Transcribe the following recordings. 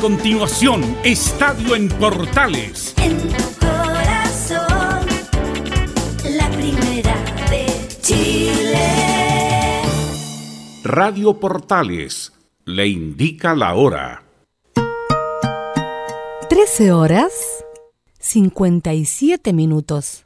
continuación, Estadio en Portales. En tu corazón, la primera de Chile. Radio Portales le indica la hora. 13 horas 57 minutos.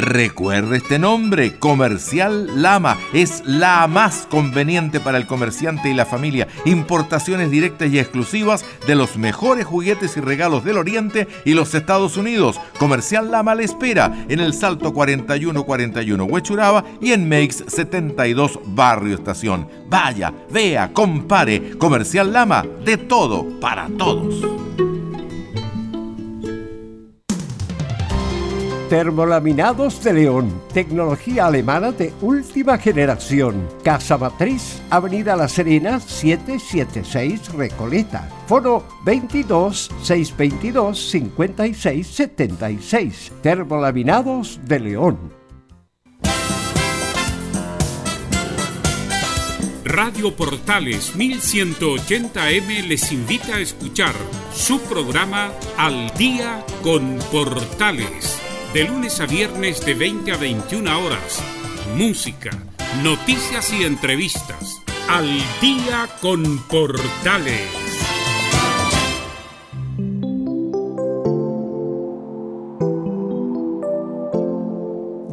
Recuerde este nombre, Comercial Lama. Es la más conveniente para el comerciante y la familia. Importaciones directas y exclusivas de los mejores juguetes y regalos del Oriente y los Estados Unidos. Comercial Lama le espera en el Salto 4141 Huechuraba y en Meix 72 Barrio Estación. Vaya, vea, compare. Comercial Lama, de todo para todos. Termolaminados de León, tecnología alemana de última generación. Casa Matriz, Avenida La Serena, 776 Recoleta. Foro 22 622 56 76. Termolaminados de León. Radio Portales 1180M les invita a escuchar su programa Al Día con Portales. De lunes a viernes de 20 a 21 horas. Música, noticias y entrevistas. Al Día con Portales.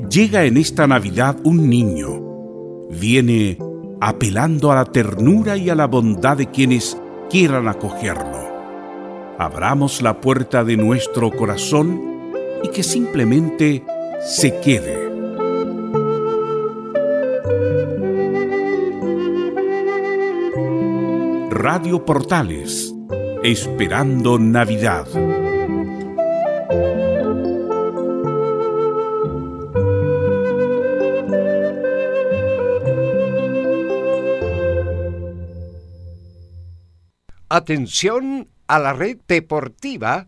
Llega en esta Navidad un niño. Viene apelando a la ternura y a la bondad de quienes quieran acogerlo. Abramos la puerta de nuestro corazón y que simplemente se quede. Radio Portales, esperando Navidad. Atención a la red deportiva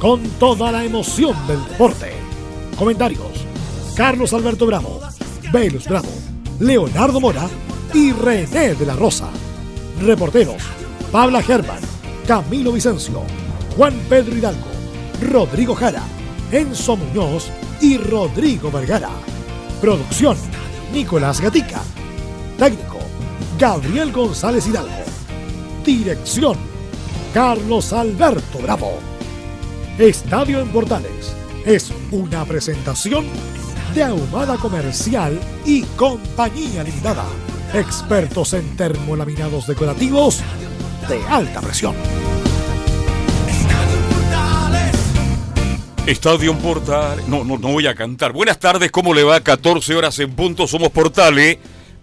con toda la emoción del deporte. Comentarios: Carlos Alberto Bravo, Velus Bravo, Leonardo Mora y René de la Rosa. Reporteros: Pabla Germán, Camilo Vicencio, Juan Pedro Hidalgo, Rodrigo Jara, Enzo Muñoz y Rodrigo Vergara. Producción: Nicolás Gatica. Técnico: Gabriel González Hidalgo. Dirección: Carlos Alberto Bravo. Estadio en Portales es una presentación de Ahumada Comercial y Compañía Limitada. Expertos en termolaminados decorativos de alta presión. Estadio en Portales. No, no, no voy a cantar. Buenas tardes, ¿cómo le va? 14 horas en punto, somos Portales.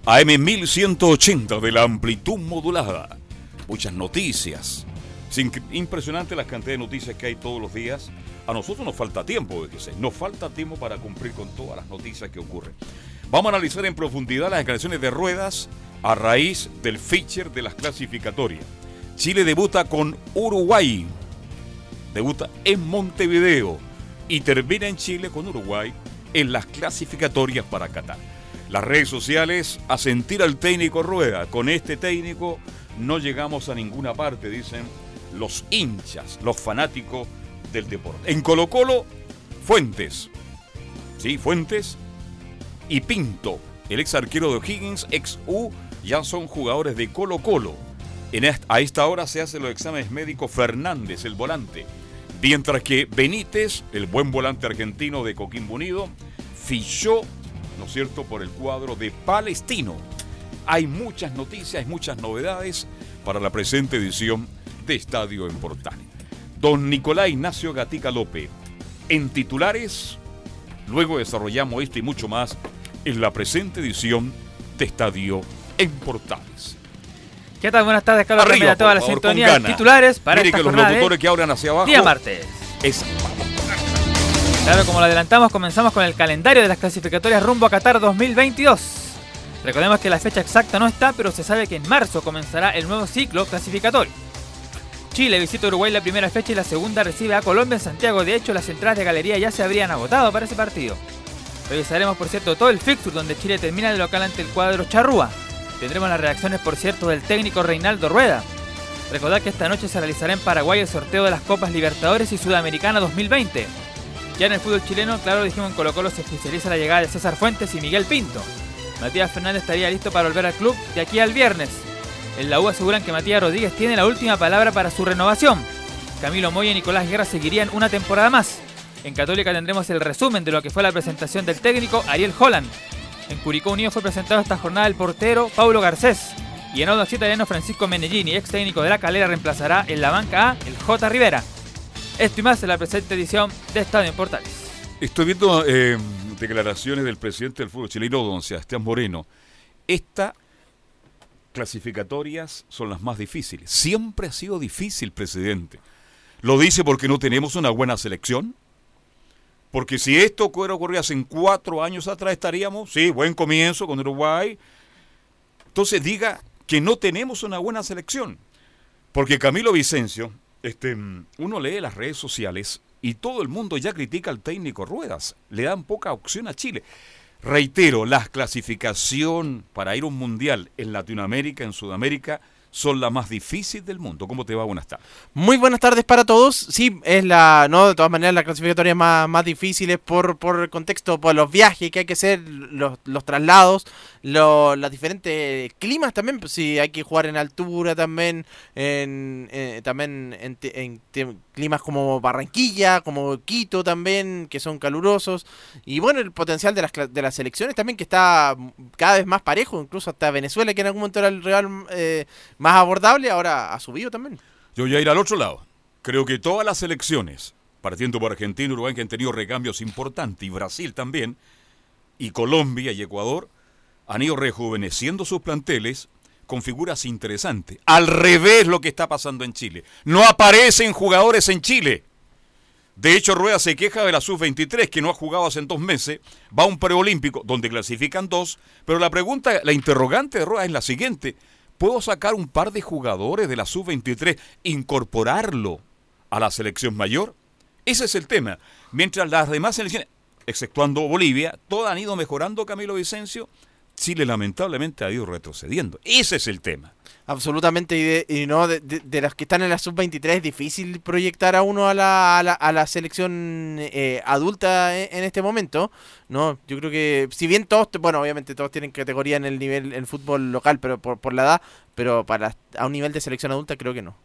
AM 1180 de la amplitud modulada. Muchas noticias impresionante la cantidad de noticias que hay todos los días. A nosotros nos falta tiempo, que nos falta tiempo para cumplir con todas las noticias que ocurren. Vamos a analizar en profundidad las declaraciones de ruedas a raíz del feature de las clasificatorias. Chile debuta con Uruguay, debuta en Montevideo y termina en Chile con Uruguay en las clasificatorias para Qatar. Las redes sociales a sentir al técnico Rueda. Con este técnico no llegamos a ninguna parte, dicen los hinchas, los fanáticos del deporte. En Colo Colo, Fuentes. Sí, Fuentes y Pinto, el ex arquero de Higgins, ex U, ya son jugadores de Colo Colo. En a esta hora se hacen los exámenes médicos Fernández, el volante. Mientras que Benítez, el buen volante argentino de Coquimbo Unido, fichó, ¿no es cierto?, por el cuadro de Palestino. Hay muchas noticias, muchas novedades para la presente edición de Estadio en Portales. Don Nicolás Ignacio Gatica López, en titulares, luego desarrollamos esto y mucho más en la presente edición de Estadio en Portales. ¿Qué tal? Buenas tardes, Carlos Arriba, por toda la favor, sintonía de titulares para Mire esta que los jornada de locutores que hablan hacia abajo día martes. es Claro, como lo adelantamos, comenzamos con el calendario de las clasificatorias rumbo a Qatar 2022. Recordemos que la fecha exacta no está, pero se sabe que en marzo comenzará el nuevo ciclo clasificatorio. Chile visita Uruguay la primera fecha y la segunda recibe a Colombia en Santiago. De hecho, las entradas de galería ya se habrían agotado para ese partido. Revisaremos, por cierto, todo el fixture donde Chile termina de local ante el cuadro Charrúa. Tendremos las reacciones, por cierto, del técnico Reinaldo Rueda. Recordad que esta noche se realizará en Paraguay el sorteo de las Copas Libertadores y Sudamericana 2020. Ya en el fútbol chileno, claro, dijimos en Colo Colo se oficializa la llegada de César Fuentes y Miguel Pinto. Matías Fernández estaría listo para volver al club de aquí al viernes. En la U aseguran que Matías Rodríguez tiene la última palabra para su renovación. Camilo Moya y Nicolás Guerra seguirían una temporada más. En Católica tendremos el resumen de lo que fue la presentación del técnico Ariel Holland. En Curicó Unido fue presentado esta jornada el portero Paulo Garcés. Y en Audax Italiano Francisco Menellini, ex técnico de la calera, reemplazará en la banca A el J. Rivera. Esto y más en la presente edición de Estadio en Portales. Estoy viendo eh, declaraciones del presidente del fútbol chileno, don Sebastián Moreno. Estas clasificatorias son las más difíciles. Siempre ha sido difícil, presidente. ¿Lo dice porque no tenemos una buena selección? Porque si esto hubiera ocurrido hace cuatro años atrás, estaríamos, sí, buen comienzo con Uruguay. Entonces diga que no tenemos una buena selección. Porque Camilo Vicencio, este, uno lee las redes sociales y todo el mundo ya critica al técnico Ruedas. Le dan poca opción a Chile. Reitero, la clasificación para ir a un mundial en Latinoamérica, en Sudamérica, son la más difícil del mundo. ¿Cómo te va? Buenas tardes. Muy buenas tardes para todos. Sí, es la, no, de todas maneras la clasificatoria más, más difíciles por, por el contexto, por los viajes que hay que hacer, los, los traslados, lo- los diferentes climas también, pues sí, hay que jugar en altura también, en, eh, también en, en climas como Barranquilla, como Quito también, que son calurosos. Y bueno, el potencial de las, de las selecciones también que está cada vez más parejo, incluso hasta Venezuela, que en algún momento era el rival eh, más abordable, ahora ha subido también. Yo voy a ir al otro lado. Creo que todas las selecciones, partiendo por Argentina y Uruguay, que han tenido recambios importantes, y Brasil también, y Colombia y Ecuador, han ido rejuveneciendo sus planteles con figuras interesantes. Al revés lo que está pasando en Chile. No aparecen jugadores en Chile. De hecho, Rueda se queja de la sub-23, que no ha jugado hace dos meses, va a un preolímpico, donde clasifican dos, pero la pregunta, la interrogante de Rueda es la siguiente. ¿Puedo sacar un par de jugadores de la sub-23, incorporarlo a la selección mayor? Ese es el tema. Mientras las demás selecciones, exceptuando Bolivia, todas han ido mejorando Camilo Vicencio, Chile lamentablemente ha ido retrocediendo. Ese es el tema. Absolutamente, y, de, y no, de, de, de las que están en la sub-23 es difícil proyectar a uno a la, a la, a la selección eh, adulta en, en este momento, ¿no? Yo creo que, si bien todos, bueno, obviamente todos tienen categoría en el nivel, en fútbol local, pero por, por la edad, pero para a un nivel de selección adulta creo que no.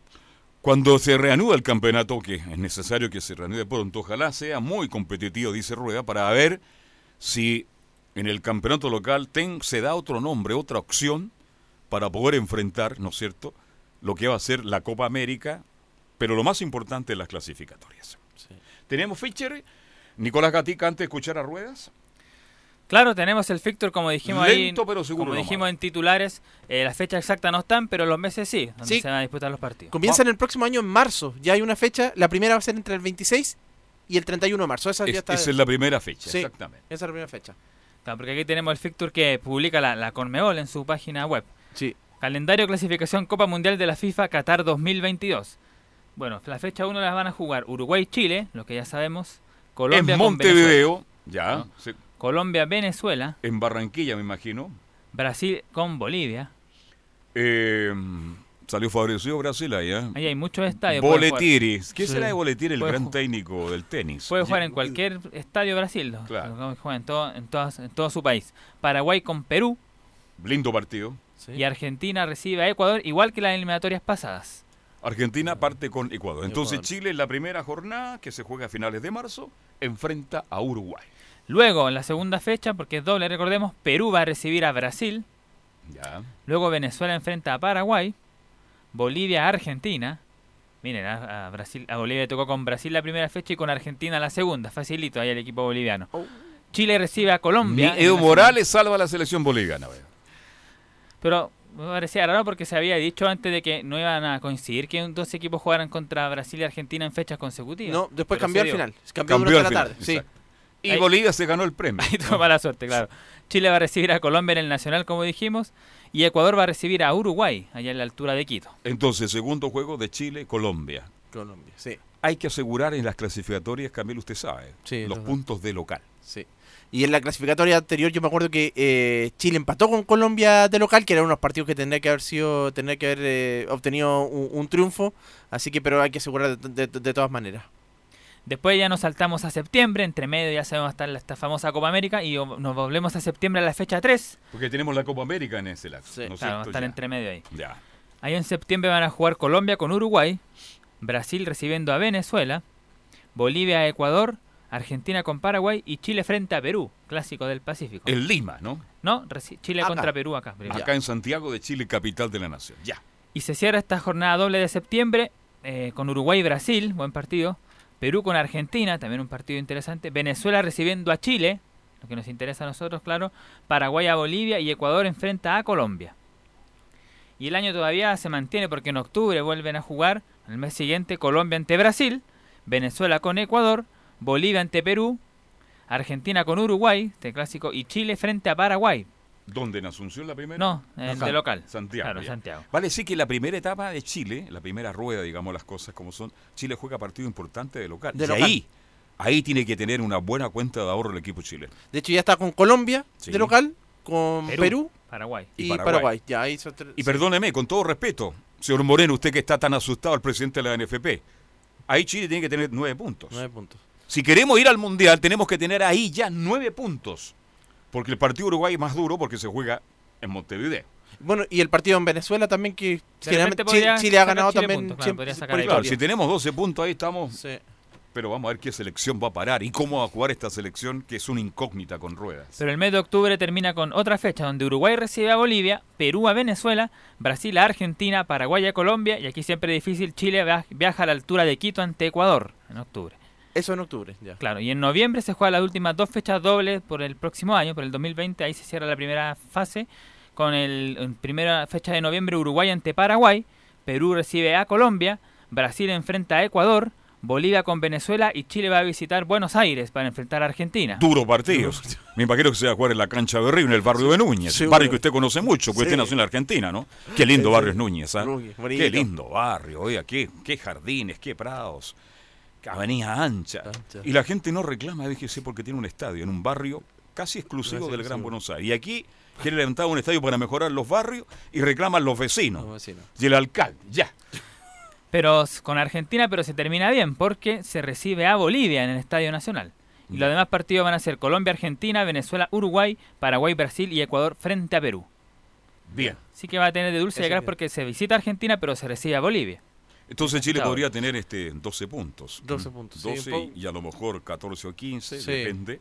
Cuando se reanuda el campeonato, que es necesario que se reanude pronto, ojalá sea muy competitivo, dice Rueda, para ver si en el campeonato local ten- se da otro nombre, otra opción para poder enfrentar, ¿no es cierto?, lo que va a ser la Copa América, pero lo más importante, las clasificatorias. Tenemos Fischer, Nicolás Gatica, antes de escuchar a Ruedas. Claro, tenemos el fixture como dijimos Lento, ahí, pero seguro como dijimos en titulares, eh, las fechas exactas no están, pero los meses sí, donde Sí. se van a disputar los partidos. Comienzan el próximo año en marzo, ya hay una fecha, la primera va a ser entre el 26 y el 31 de marzo, esa ya Es- está. esa es la primera fecha, Sí. exactamente. Esa es la primera fecha. Porque aquí tenemos el fixture que publica la, la Conmebol en su página web. Sí. Calendario clasificación Copa Mundial de la FIFA Qatar 2022. Bueno, la fecha 1 las van a jugar Uruguay-Chile, lo que ya sabemos. Colombia en con. Montevideo, ya, Colombia-Venezuela. en Barranquilla, me imagino. Brasil con Bolivia. Eh, salió favorecido Brasil ahí, ¿eh? Ahí hay muchos estadios. Boletieri. ¿Qué Sí. será de Boletieri, el Puede gran técnico del tenis? Puede jugar en cualquier estadio de Brasil. ¿no? Claro. Juega en todo, en, todas- en todo su país. Paraguay con Perú. Lindo partido. Sí. Y Argentina recibe a Ecuador igual que las eliminatorias pasadas. Argentina parte con Ecuador. Entonces Ecuador. Chile en la primera jornada, que se juega a finales de marzo, enfrenta a Uruguay. Luego, en la segunda fecha, porque es doble, recordemos, Perú va a recibir a Brasil. Ya. Luego Venezuela enfrenta a Paraguay. Bolivia a Argentina. Miren, a, a Brasil, a Bolivia tocó con Brasil la primera fecha y con Argentina la segunda. Facilito ahí el equipo boliviano. Chile recibe a Ni Colombia. Evo la Morales salva a la selección boliviana. Pero me parecía raro porque se había dicho antes de que no iban a coincidir que dos equipos jugaran contra Brasil y Argentina en fechas consecutivas. No, después Pero cambió al final. Cambió, Cambió al la final, tarde. Sí. Y Ahí- Bolivia se ganó el premio. Ahí tuvo mala suerte, claro. Chile va a recibir a Colombia en el Nacional, como dijimos, y Ecuador va a recibir a Uruguay, allá en la altura de Quito. Entonces, segundo juego de Chile-Colombia. Colombia, sí. Hay que asegurar en las clasificatorias, Camilo, usted sabe, Sí, los los- puntos de local. Sí. Y en la clasificatoria anterior yo me acuerdo que eh, Chile empató con Colombia de local, que eran unos partidos que tendría que haber sido, tendría que haber eh, obtenido un, un triunfo, así que pero hay que asegurar de, de- de todas maneras. Después ya nos saltamos a septiembre, entre medio ya sabemos estar esta famosa Copa América y nos volvemos a septiembre a la fecha 3. Porque tenemos la Copa América en ese lapso. Sí. ¿no Claro, entre medio ahí. Ya. Ahí en septiembre van a jugar Colombia con Uruguay, Brasil recibiendo a Venezuela, Bolivia a Ecuador, Argentina con Paraguay y Chile frente a Perú, clásico del Pacífico. En Lima, ¿no? No, Chile Acá. contra Perú acá. Acá en Santiago de Chile, capital de la nación. Ya. Y se cierra esta jornada doble de septiembre eh, con Uruguay y Brasil, buen partido. Perú con Argentina, también un partido interesante. Venezuela recibiendo a Chile, lo que nos interesa a nosotros, claro. Paraguay a Bolivia y Ecuador enfrenta a Colombia. Y el año todavía se mantiene porque en octubre vuelven a jugar, el mes siguiente Colombia ante Brasil, Venezuela con Ecuador, Bolivia ante Perú, Argentina con Uruguay, este clásico, y Chile frente a Paraguay. ¿Dónde? ¿En Asunción la primera? No, Acá, de local. Santiago. Claro. Santiago. Vale decir que la primera etapa de Chile, la primera rueda, digamos las cosas como son, Chile juega partido importante de local. De y local. ahí, ahí tiene que tener una buena cuenta de ahorro el equipo chileno. De hecho ya está con Colombia Sí. de local, con Perú. Perú, Paraguay. Y y, Paraguay. Paraguay. Ya, ahí son tres- Y sí. perdóneme, con todo respeto, señor Moreno, usted que está tan asustado, el presidente de la NFP, ahí Chile tiene que tener nueve puntos. Nueve puntos. Si queremos ir al Mundial, tenemos que tener ahí ya nueve puntos. Porque el partido Uruguay es más duro porque se juega en Montevideo. Bueno, y el partido en Venezuela también que generalmente Chile, Chile ha ganado Chile también puntos, claro, sacar si tenemos 12 puntos ahí estamos, Sí. pero vamos a ver qué selección va a parar y cómo va a jugar esta selección que es una incógnita con ruedas. Pero el mes de octubre termina con otra fecha donde Uruguay recibe a Bolivia, Perú a Venezuela, Brasil a Argentina, Paraguay a Colombia y aquí siempre es difícil, Chile via- viaja a la altura de Quito ante Ecuador en octubre. Eso en octubre, ya. Claro, y en noviembre se juegan las últimas dos fechas dobles por el próximo año, por el 2020, ahí se cierra la primera fase con el en primera fecha de noviembre Uruguay ante Paraguay, Perú recibe a Colombia, Brasil enfrenta a Ecuador, Bolivia con Venezuela y Chile va a visitar Buenos Aires para enfrentar a Argentina. Duro partido. Me imagino que se va a jugar en la cancha de Río, en el barrio de Núñez. Barrio que usted conoce mucho, porque Sí. usted nació en la Argentina, ¿no? Qué lindo Sí, barrio es Núñez, ¿ah? Qué lindo barrio, oiga, qué, qué jardines, qué prados, avenida ancha. Ancha. Y la gente no reclama, fíjese, porque tiene un estadio en un barrio casi exclusivo Casi del Gran exclusivo. Buenos Aires. Y aquí quiere levantar un estadio para mejorar los barrios y reclaman los vecinos. Como vecino. Y el alcalde, ya. Pero con Argentina, pero se termina bien porque se recibe a Bolivia en el Estadio Nacional. Y los demás partidos van a ser Colombia, Argentina, Venezuela, Uruguay, Paraguay, Brasil y Ecuador frente a Perú. Bien. Sí que va a tener de dulce bien. porque se visita Argentina, pero se recibe a Bolivia. Entonces Chile podría tener este 12 puntos. 12 puntos, sí, 12 un poco. y a lo mejor 14 o 15, Sí. depende.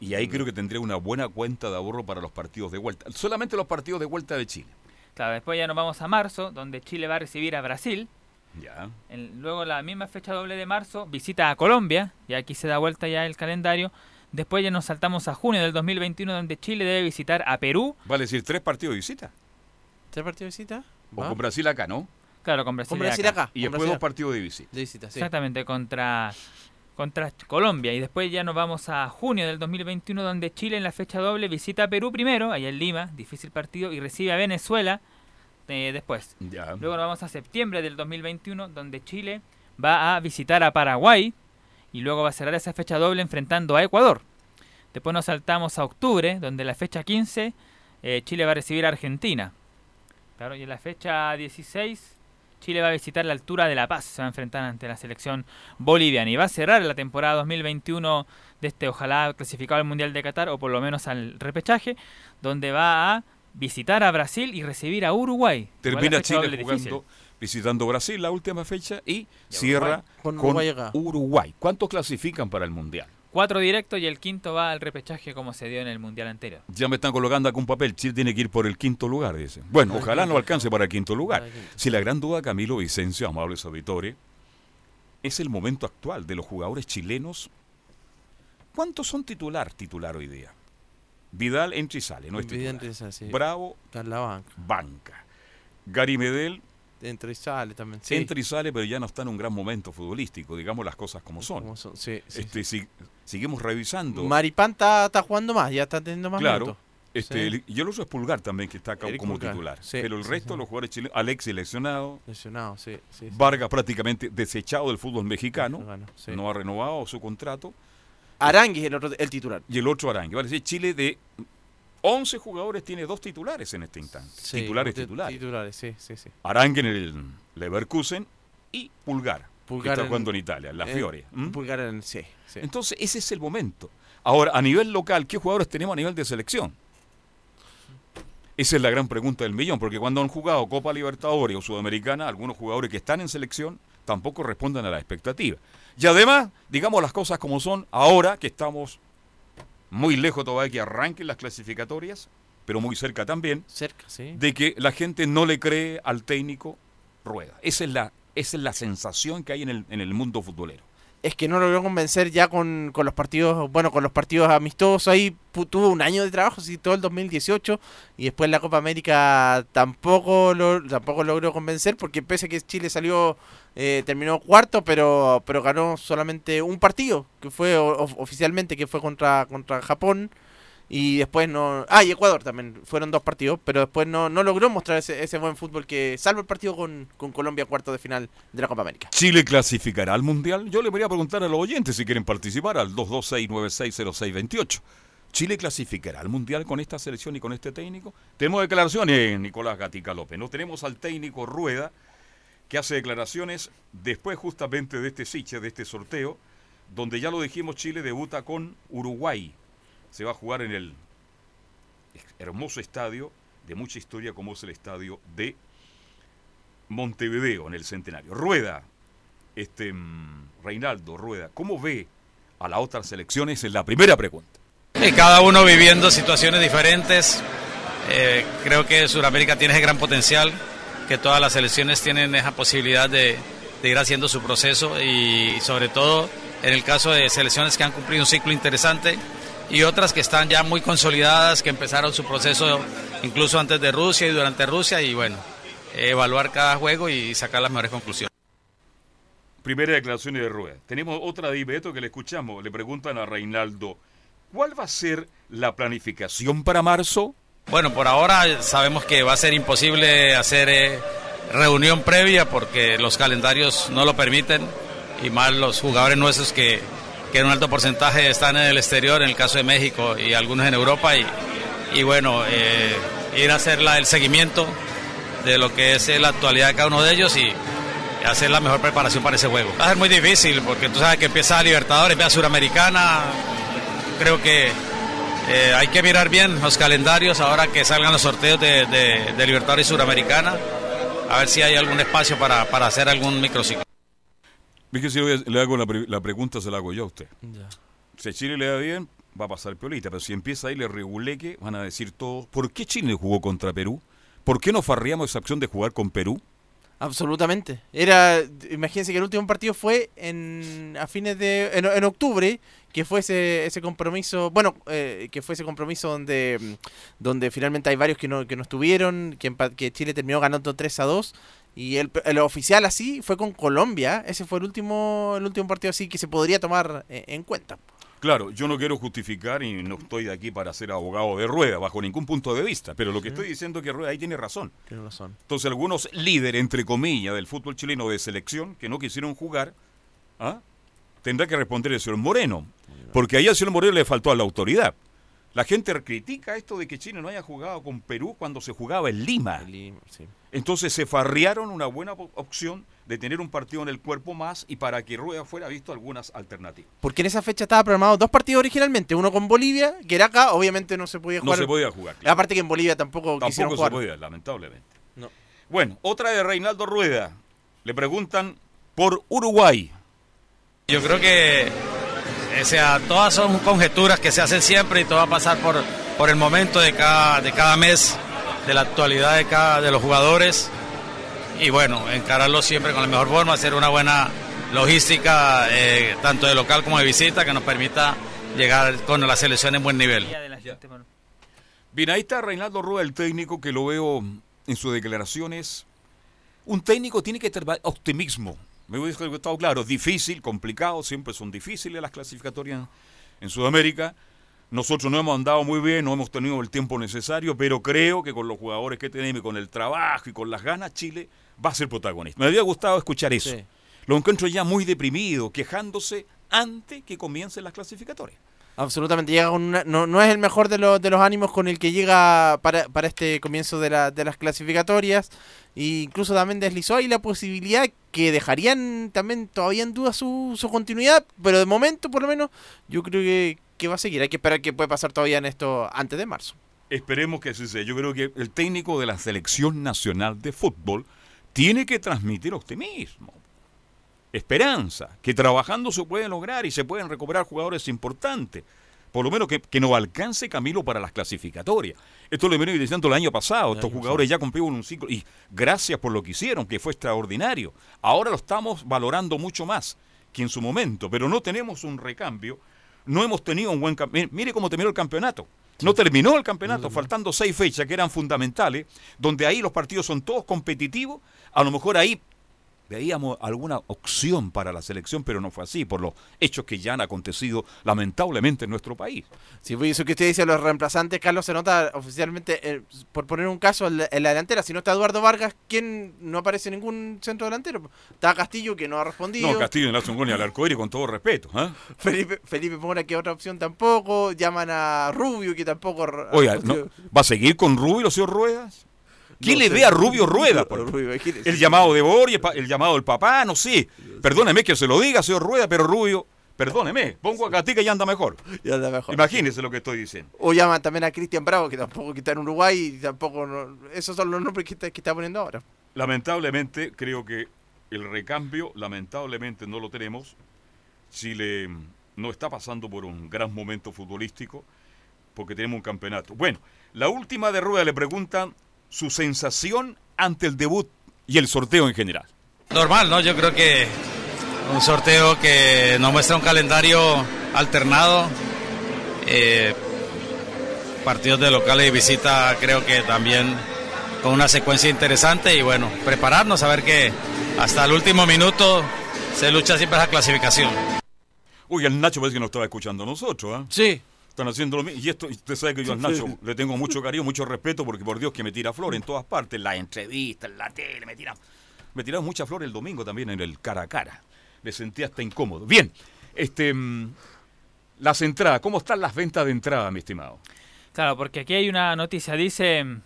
Y ahí creo que tendría una buena cuenta de ahorro para los partidos de vuelta. Solamente los partidos de vuelta de Chile. Claro, después ya nos vamos a marzo, donde Chile va a recibir a Brasil. Ya. En- luego la misma fecha doble de marzo, visita a Colombia, y aquí se da vuelta ya el calendario. Después ya nos saltamos a junio del 2021, donde Chile debe visitar a Perú. Vale decir tres partidos de visita. ¿Tres partidos de visita? O Va. con Brasil acá, ¿no? Claro, con Brasil, Con y Brasil acá. acá. Y con después Brasil dos partidos de visita. De visita, sí. Exactamente, contra, contra Colombia. Y después ya nos vamos a junio del 2021, donde Chile en la fecha doble visita a Perú primero, allá en Lima, difícil partido, y recibe a Venezuela eh, después. Ya. Luego nos vamos a septiembre del 2021, donde Chile va a visitar a Paraguay y luego va a cerrar esa fecha doble enfrentando a Ecuador. Después nos saltamos a octubre, donde la fecha 15 eh, Chile va a recibir a Argentina. Claro, y en la fecha 16 Chile va a visitar la altura de La Paz, se va a enfrentar ante la selección boliviana y va a cerrar la temporada 2021 de este ojalá clasificado al Mundial de Qatar o por lo menos al repechaje, donde va a visitar a Brasil y recibir a Uruguay. Termina Chile difícil. visitando Brasil la última fecha y cierra Con con, Uruguay acá. Uruguay. ¿Cuántos clasifican para el Mundial? Cuatro directos y el quinto va al repechaje como se dio en el mundial anterior. Ya me están colocando acá un papel. Chile tiene que ir por el quinto lugar, dice. Bueno, ojalá no alcance para el quinto lugar. Si la gran duda, Camilo Vicencio, amables auditores, es el momento actual de los jugadores chilenos. ¿Cuántos son titular, titular hoy día? Vidal entra y sale, no es Vidal titular. entra y sale, sí. Bravo, Está en la banca. banca. Gary Medel Entra y sale también. Sí. entra y sale, pero ya no está en un gran momento futbolístico, digamos las cosas como son. Como son, Sí, sí, Este, si- seguimos revisando. Maripán está, está jugando más, ya está teniendo más Claro. minutos. Este, Sí. el- y el otro es Pulgar también, que está acá Eric como Pulgar, titular. sí, Pero el sí, resto sí. de los jugadores chilenos, Alex seleccionado, Lesionado, sí. sí, sí. Vargas prácticamente desechado del fútbol mexicano, no ha renovado su contrato, Aranguis el, otro, el titular. y el otro Arangue. Vale Chile de 11 jugadores tiene dos titulares en este instante. Sí, titulares, ti- titulares. Titulares, sí, sí, sí. Arangue en el Leverkusen y Pulgar, Pulgar que está en- jugando en Italia, en la Eh, Fiore. Pulgar en sí, sí. Entonces, ese es el momento. Ahora, a nivel local, ¿qué jugadores tenemos a nivel de selección? Esa es la gran pregunta del millón, porque cuando han jugado Copa Libertadores o Sudamericana, algunos jugadores que están en selección tampoco responden a la expectativa. Y además, digamos las cosas como son, ahora que estamos muy lejos todavía que arranquen las clasificatorias, pero muy cerca también, Cerca, sí. de que la gente no le cree al técnico Rueda. Esa es la, esa es la sensación que hay en el, en el mundo futbolero. Es que no logró convencer ya con, con los partidos, bueno, con los partidos amistosos. Ahí tuvo un año de trabajo, sí, todo el 2018. Y después la Copa América tampoco, lo, tampoco logró convencer, porque pese a que Chile salió, eh, terminó cuarto, pero, pero ganó solamente un partido, que fue o- of- oficialmente, que fue contra, contra Japón. Y después no. Ah, y Ecuador también. Fueron dos partidos. Pero después no, no logró mostrar ese, ese buen fútbol que. Salvo el partido con, con Colombia, cuarto de final de la Copa América. ¿Chile clasificará al Mundial? Yo le voy a preguntar a los oyentes si quieren participar al 226960628. ¿Chile clasificará al Mundial con esta selección y con este técnico? Tenemos declaraciones, Nicolás Gatica López. No tenemos al técnico Rueda, que hace declaraciones después justamente de este siche, de este sorteo, donde ya lo dijimos, Chile debuta con Uruguay. Se va a jugar en el hermoso estadio de mucha historia como es el estadio de Montevideo, en el Centenario. Rueda, este mm, Reinaldo Rueda, ¿cómo ve a las otras selecciones? Es la primera pregunta. Y cada uno viviendo situaciones diferentes. Eh, creo que Sudamérica tiene ese gran potencial, que todas las selecciones tienen esa posibilidad de, de ir haciendo su proceso y sobre todo en el caso de selecciones que han cumplido un ciclo interesante y otras que están ya muy consolidadas, que empezaron su proceso incluso antes de Rusia y durante Rusia y bueno, evaluar cada juego y sacar las mejores conclusiones. Primera declaración de Rueda. Tenemos otra de Ibeto que le escuchamos. Le preguntan a Reinaldo, ¿cuál va a ser la planificación para marzo? Bueno, por ahora sabemos que va a ser imposible hacer eh, reunión previa porque los calendarios no lo permiten y más los jugadores nuestros que, que en un alto porcentaje están en el exterior, en el caso de México y algunos en Europa y, y bueno, eh, ir a hacer el seguimiento de lo que es la actualidad de cada uno de ellos y hacer la mejor preparación para ese juego. Va a ser muy difícil porque tú sabes que empieza Libertadores, empieza Suramericana, creo que eh, hay que mirar bien los calendarios ahora que salgan los sorteos de, de, de Libertadores y Suramericana, a ver si hay algún espacio para, para hacer algún microciclo. Fíjese, yo le hago la, pre- la pregunta, se la hago yo a usted. Si a Chile le da bien, va a pasar piolita, pero si empieza ahí le reguleque, van a decir todos, ¿por qué Chile jugó contra Perú? ¿Por qué no farreamos esa opción de jugar con Perú? Absolutamente. Era, imagínense que el último partido fue en a fines de en, en octubre, que fue ese, ese compromiso, bueno, eh, que fue ese compromiso donde donde finalmente hay varios que no que no estuvieron, que que Chile terminó ganando 3 a 2 y el, el oficial así fue con Colombia, ese fue el último el último partido así que se podría tomar eh, en cuenta. Claro, yo no quiero justificar y no estoy de aquí para ser abogado de Rueda, bajo ningún punto de vista, pero lo que estoy diciendo es que Rueda ahí tiene razón. Tienes razón. Entonces algunos líderes, entre comillas, del fútbol chileno de selección que no quisieron jugar, ¿ah? tendrá que responder el señor Moreno, porque ahí al señor Moreno le faltó a la autoridad. La gente critica esto de que Chile no haya jugado con Perú cuando se jugaba en Lima. Sí. Entonces se farrearon una buena op- opción de tener un partido en el cuerpo más y para que Rueda fuera visto algunas alternativas. Porque en esa fecha estaba programado dos partidos originalmente, uno con Bolivia, que era acá, obviamente no se podía No jugar. se podía jugar. Aparte que en Bolivia tampoco, quisieron Tampoco se jugar. podía, lamentablemente. No. Bueno, otra de Reinaldo Rueda. Le preguntan por Uruguay. Yo creo que o sea, todas son conjeturas que se hacen siempre y todo va a pasar por, por el momento de cada, de cada mes, de la actualidad de cada de los jugadores. Y bueno, encararlo siempre con la mejor forma, hacer una buena logística, eh, tanto de local como de visita, que nos permita llegar con la selección en buen nivel. Bien, ahí está Reinaldo Rueda, el técnico, que lo veo en sus declaraciones. Un técnico tiene que tener optimismo. Me a estado claro, difícil, complicado, siempre son difíciles las clasificatorias en Sudamérica. Nosotros no hemos andado muy bien, no hemos tenido el tiempo necesario, pero creo que con los jugadores que tenemos, y con el trabajo y con las ganas, Chile va a ser protagonista. Me había gustado escuchar eso. Sí. Lo encuentro ya muy deprimido, quejándose antes que comiencen las clasificatorias. Absolutamente, llega con una- no, no es el mejor de, los de los ánimos con el que llega para, para este comienzo de, la- de las clasificatorias. E incluso también deslizó ahí la posibilidad que dejarían también todavía en duda su, su continuidad, pero de momento por lo menos yo creo que, que va a seguir. Hay que esperar que puede pasar todavía en esto antes de marzo. Esperemos que así sea. Yo creo que el técnico de la selección nacional de fútbol tiene que transmitir optimismo, esperanza, que trabajando se puede lograr y se pueden recuperar jugadores importantes. Por lo menos que, que nos alcance Camilo para las clasificatorias. Esto lo venía diciendo el año pasado. Estos jugadores ya cumplieron un ciclo. Y gracias por lo que hicieron, que fue extraordinario. Ahora lo estamos valorando mucho más que en su momento. Pero no tenemos un recambio. No hemos tenido un buen campeonato. Mire cómo terminó el campeonato. No terminó el campeonato, faltando seis fechas que eran fundamentales, donde ahí los partidos son todos competitivos. A lo mejor ahí veíamos alguna opción para la selección, pero no fue así, por los hechos que ya han acontecido lamentablemente en nuestro país. Si fue eso que usted dice, los reemplazantes, Carlos, se nota oficialmente, eh, por poner un caso, en la, en la delantera. Si no está Eduardo Vargas, ¿quién no aparece ningún centro delantero? Está Castillo, que no ha respondido. No, Castillo hace un gol ni al arcoíris, con todo respeto. ¿ah? Felipe, Felipe Mora, que otra opción tampoco. Llaman a Rubio, que tampoco. Oiga. ¿va a seguir con Rubio, los señor Ruedas? ¿Quién No le sé. ve a Rubio Rueda? Rubio. El llamado de Borges, el llamado del papá, no sé. Perdóneme que se lo diga, señor Rueda, pero Rubio, perdóneme, pongo a Catica y anda mejor. Ya anda mejor. Imagínese lo que estoy diciendo. O llaman también a Cristian Bravo, que tampoco está en Uruguay y tampoco. no- esos son los nombres que está, que está poniendo ahora. Lamentablemente, creo que el recambio, lamentablemente no lo tenemos. Chile no está pasando por un gran momento futbolístico porque tenemos un campeonato. Bueno, la última de Rueda le preguntan su sensación ante el debut y el sorteo en general. Normal, ¿no? Yo creo que un sorteo que nos muestra un calendario alternado. eh, partidos de locales y visita creo que también con una secuencia interesante y bueno, prepararnos a ver que hasta el último minuto se lucha siempre esa clasificación. Uy, el Nacho parece que nos estaba escuchando a nosotros, ¿ah? Sí. Están haciendo lo mismo. Y esto, y usted sabe que yo al Nacho le tengo mucho cariño, mucho respeto, porque por Dios que me tira flor en todas partes, en las entrevistas, en la tele, me tira, me tiraron mucha flor el domingo también en el cara a cara. Me sentía hasta incómodo. Bien, este, mm, las entradas, ¿cómo están las ventas de entrada, mi estimado? Claro, porque aquí hay una noticia, dice mm,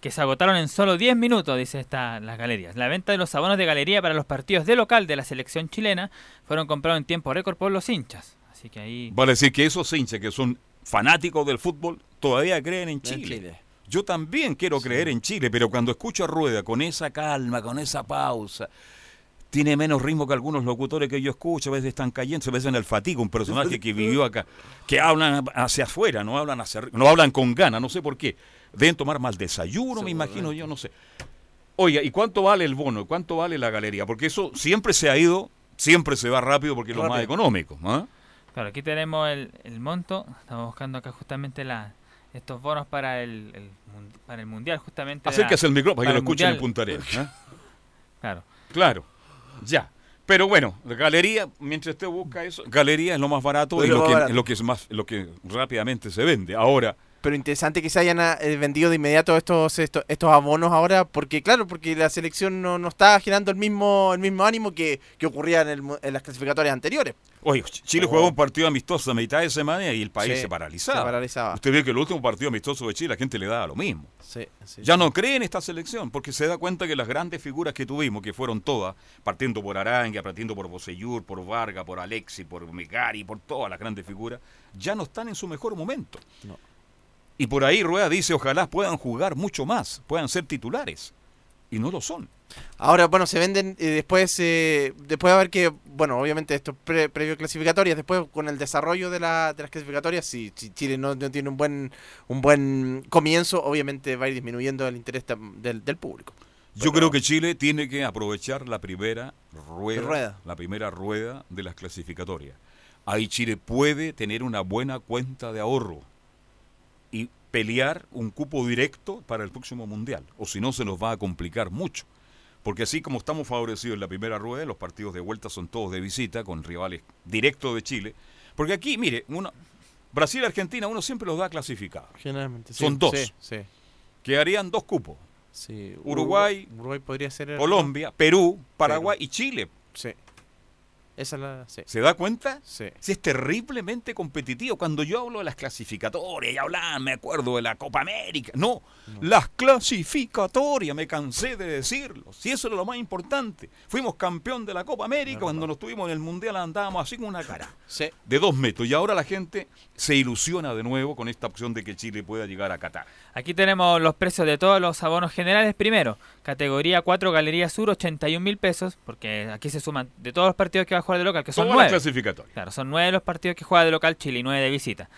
que se agotaron en solo 10 minutos, dice esta, las galerías. La venta de los abonos de galería para los partidos de local de la selección chilena fueron comprados en tiempo récord por los hinchas. Así que ahí... Vale decir que esos hinchas que son fanáticos del fútbol todavía creen en En Chile. Chile. Yo también quiero creer en Chile, pero cuando escucho a Rueda con esa calma, con esa pausa, tiene menos ritmo que algunos locutores que yo escucho, a veces están cayendo, a veces en el fatigo, un personaje que vivió acá, que hablan hacia afuera, no hablan hacia no hablan con ganas, no sé por qué. Deben tomar mal desayuno, me imagino yo, no sé. Oiga, ¿y cuánto vale el bono? ¿Cuánto vale la galería? Porque eso siempre se ha ido, siempre se va rápido porque es lo más económico. ¿ah? Claro, aquí tenemos el, el monto. Estamos buscando acá justamente la, estos bonos para el, el para el mundial, justamente. Acérquese el micrófono para que lo el escuchen en. Punta Arenas. ¿ah? Claro. Claro, ya. Pero bueno, la galería, mientras usted busca eso, galería es lo más barato y Es lo lo más que, barato. lo que es más, lo que rápidamente se vende. Ahora, Pero interesante que se hayan eh, vendido de inmediato estos, estos, estos abonos ahora, porque claro, porque la selección no, no está generando el mismo, el mismo ánimo que, que ocurría en, el en las clasificatorias anteriores. Oye, Chile Oh. jugó un partido amistoso a mitad de semana y el país Sí, se paralizaba. se paralizaba. Usted ve que el último partido amistoso de Chile la gente le daba lo mismo. Sí, sí. Ya no cree en esta selección porque se da cuenta que las grandes figuras que tuvimos, que fueron todas, partiendo por Aranga, partiendo por Bosellur, por Varga, por Alexi, por Megari, por todas las grandes figuras, ya no están en su mejor momento. No. Y por ahí Rueda dice, ojalá puedan jugar mucho más, puedan ser titulares. Y no lo son. Ahora, bueno, se venden eh, después, eh, después de ver que, bueno, obviamente esto pre- previo clasificatorias, después con el desarrollo de, la, de las clasificatorias, si, si Chile no, no tiene un buen un buen comienzo, obviamente va a ir disminuyendo el interés del público. Yo creo que Chile tiene que aprovechar la primera rueda, Rueda. la primera rueda de las clasificatorias. Ahí Chile puede tener una buena cuenta de ahorro y pelear un cupo directo para el próximo mundial, o si no se nos va a complicar mucho. Porque así como estamos favorecidos en la primera rueda, los partidos de vuelta son todos de visita con rivales directos de Chile. Porque aquí, mire, uno, Brasil y Argentina uno siempre los da clasificados. Generalmente. Son dos. Sí, sí, Quedarían dos cupos. Uruguay, Uruguay podría ser. Colombia, Perú, Paraguay y Chile. Sí. Esa es la. Sí. ¿Se da cuenta? Sí. Si es terriblemente competitivo. Cuando yo hablo de las clasificatorias y hablan, me acuerdo de la Copa América. No, las clasificatorias, me cansé de decirlo. Si eso era lo más importante. Fuimos campeón de la Copa América, cuando nos tuvimos en el Mundial andábamos así con una cara Sí. de dos metros. Y ahora la gente se ilusiona de nuevo con esta opción de que Chile pueda llegar a Qatar. Aquí tenemos los precios de todos los abonos generales. Primero, categoría 4, Galería Sur, 81 mil pesos, porque aquí se suman de todos los partidos que va a jugar de local, que son Todas nueve. clasificatorias. Claro, son nueve los partidos que juega de local Chile y nueve de visita.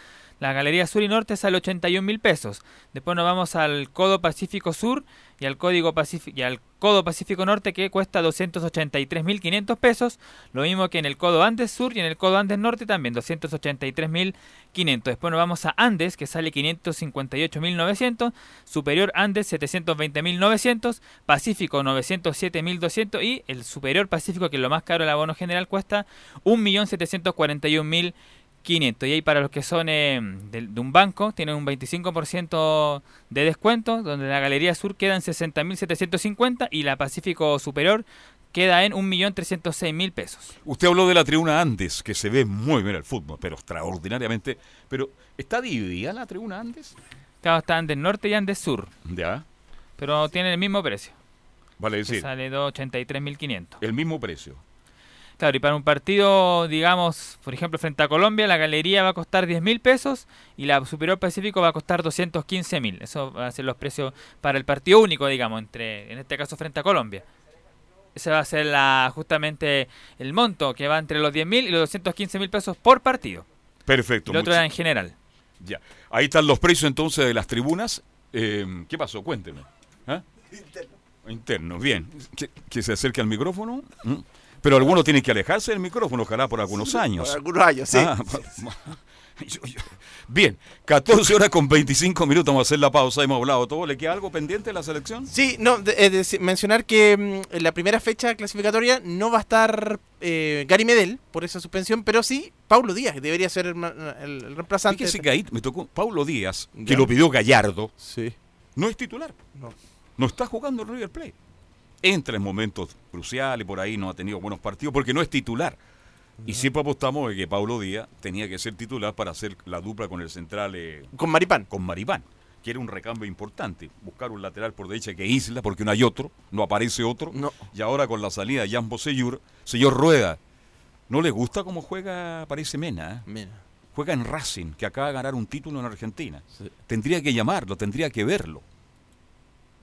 La Galería Sur y Norte sale 81 mil pesos. Después nos vamos al Codo Pacífico Sur y al Código Pacífico y al Codo Pacífico Norte que cuesta 283 mil 500 pesos. Lo mismo que en el Codo Andes Sur y en el Codo Andes Norte también 283 mil 500. Después nos vamos a Andes que sale 558 mil 900. Superior Andes 720 mil 900. Pacífico 907 mil 200 y el Superior Pacífico que es lo más caro el abono general cuesta 1.741.000 500. Y ahí para los que son eh, de, de un banco, tienen un 25% de descuento, donde la Galería Sur queda en 60.750 y la Pacífico Superior queda en 1.306.000 pesos. Usted habló de la tribuna Andes, que se ve muy bien el fútbol, pero extraordinariamente. Pero, ¿está dividida la tribuna Andes? Claro, está Andes Norte y Andes Sur, Ya, pero tienen el mismo precio, vale que decir, sale 283.500. el mismo precio. Claro, y para un partido, digamos, por ejemplo, frente a Colombia, la galería va a costar 10 mil pesos y la Superior Pacífico va a costar 215 mil. Eso va a ser los precios para el partido único, digamos, entre en este caso frente a Colombia. Ese va a ser la, justamente el monto que va entre los 10 mil y los 215 mil pesos por partido. Perfecto. Y el otro en general. Ya. Ahí están los precios entonces de las tribunas. Eh, ¿Qué pasó? Cuénteme. ¿Ah? Interno. bien. ¿Que, que se acerque al micrófono? ¿Mm? Pero algunos tienen que alejarse del micrófono, ojalá por algunos años. Por algunos años, sí. Ah, yo- yo- Bien, 14 horas con 25 minutos, vamos a hacer la pausa, hemos hablado todo. ¿Le queda algo pendiente de la selección? Sí, no, de- es decir, mencionar que mm, en la primera fecha clasificatoria no va a estar eh, Gary Medel por esa suspensión, pero sí Paulo Díaz, que debería ser el, el- el reemplazante. Fíjese que ahí me tocó Paulo Díaz, que Ya. lo pidió Gallardo, Sí. no es titular. No. No está jugando el River Plate. Entra en momentos cruciales, por ahí no ha tenido buenos partidos porque no es titular. Y siempre apostamos de que Paulo Díaz tenía que ser titular para hacer la dupla con el central eh, Con Maripán. con Maripán, que era un recambio importante. Buscar un lateral por derecha que Isla, porque no hay otro, no aparece otro. No. Y ahora con la salida de Jan Bosellur, señor Rueda, ¿no le gusta cómo juega, parece Mena? eh? Mira. Juega en Racing, que acaba de ganar un título en Argentina. Sí. Tendría que llamarlo, tendría que verlo.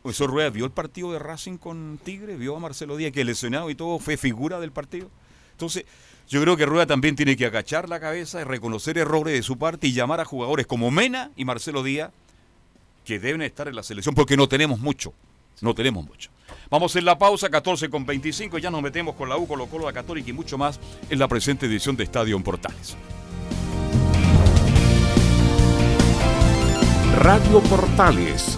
Eso Rueda vio el partido de Racing con Tigre, vio a Marcelo Díaz, que lesionado y todo, fue figura del partido. Entonces, yo creo que Rueda también tiene que agachar la cabeza y reconocer errores de su parte y llamar a jugadores como Mena y Marcelo Díaz, que deben estar en la selección, porque no tenemos mucho. No tenemos mucho. Vamos en la pausa, 14 con 25, ya nos metemos con la U, Colo Colo, la Católica y mucho más en la presente edición de Estadio en Portales. Radio Portales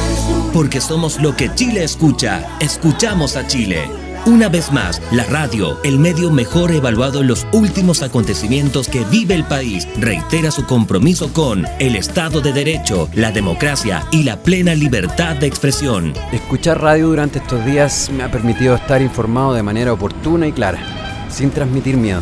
Porque somos lo que Chile escucha. Escuchamos a Chile. Una vez más, la radio, el medio mejor evaluado en los últimos acontecimientos que vive el país, reitera su compromiso con el Estado de Derecho, la democracia y la plena libertad de expresión. Escuchar radio durante estos días me ha permitido estar informado de manera oportuna y clara, sin transmitir miedo.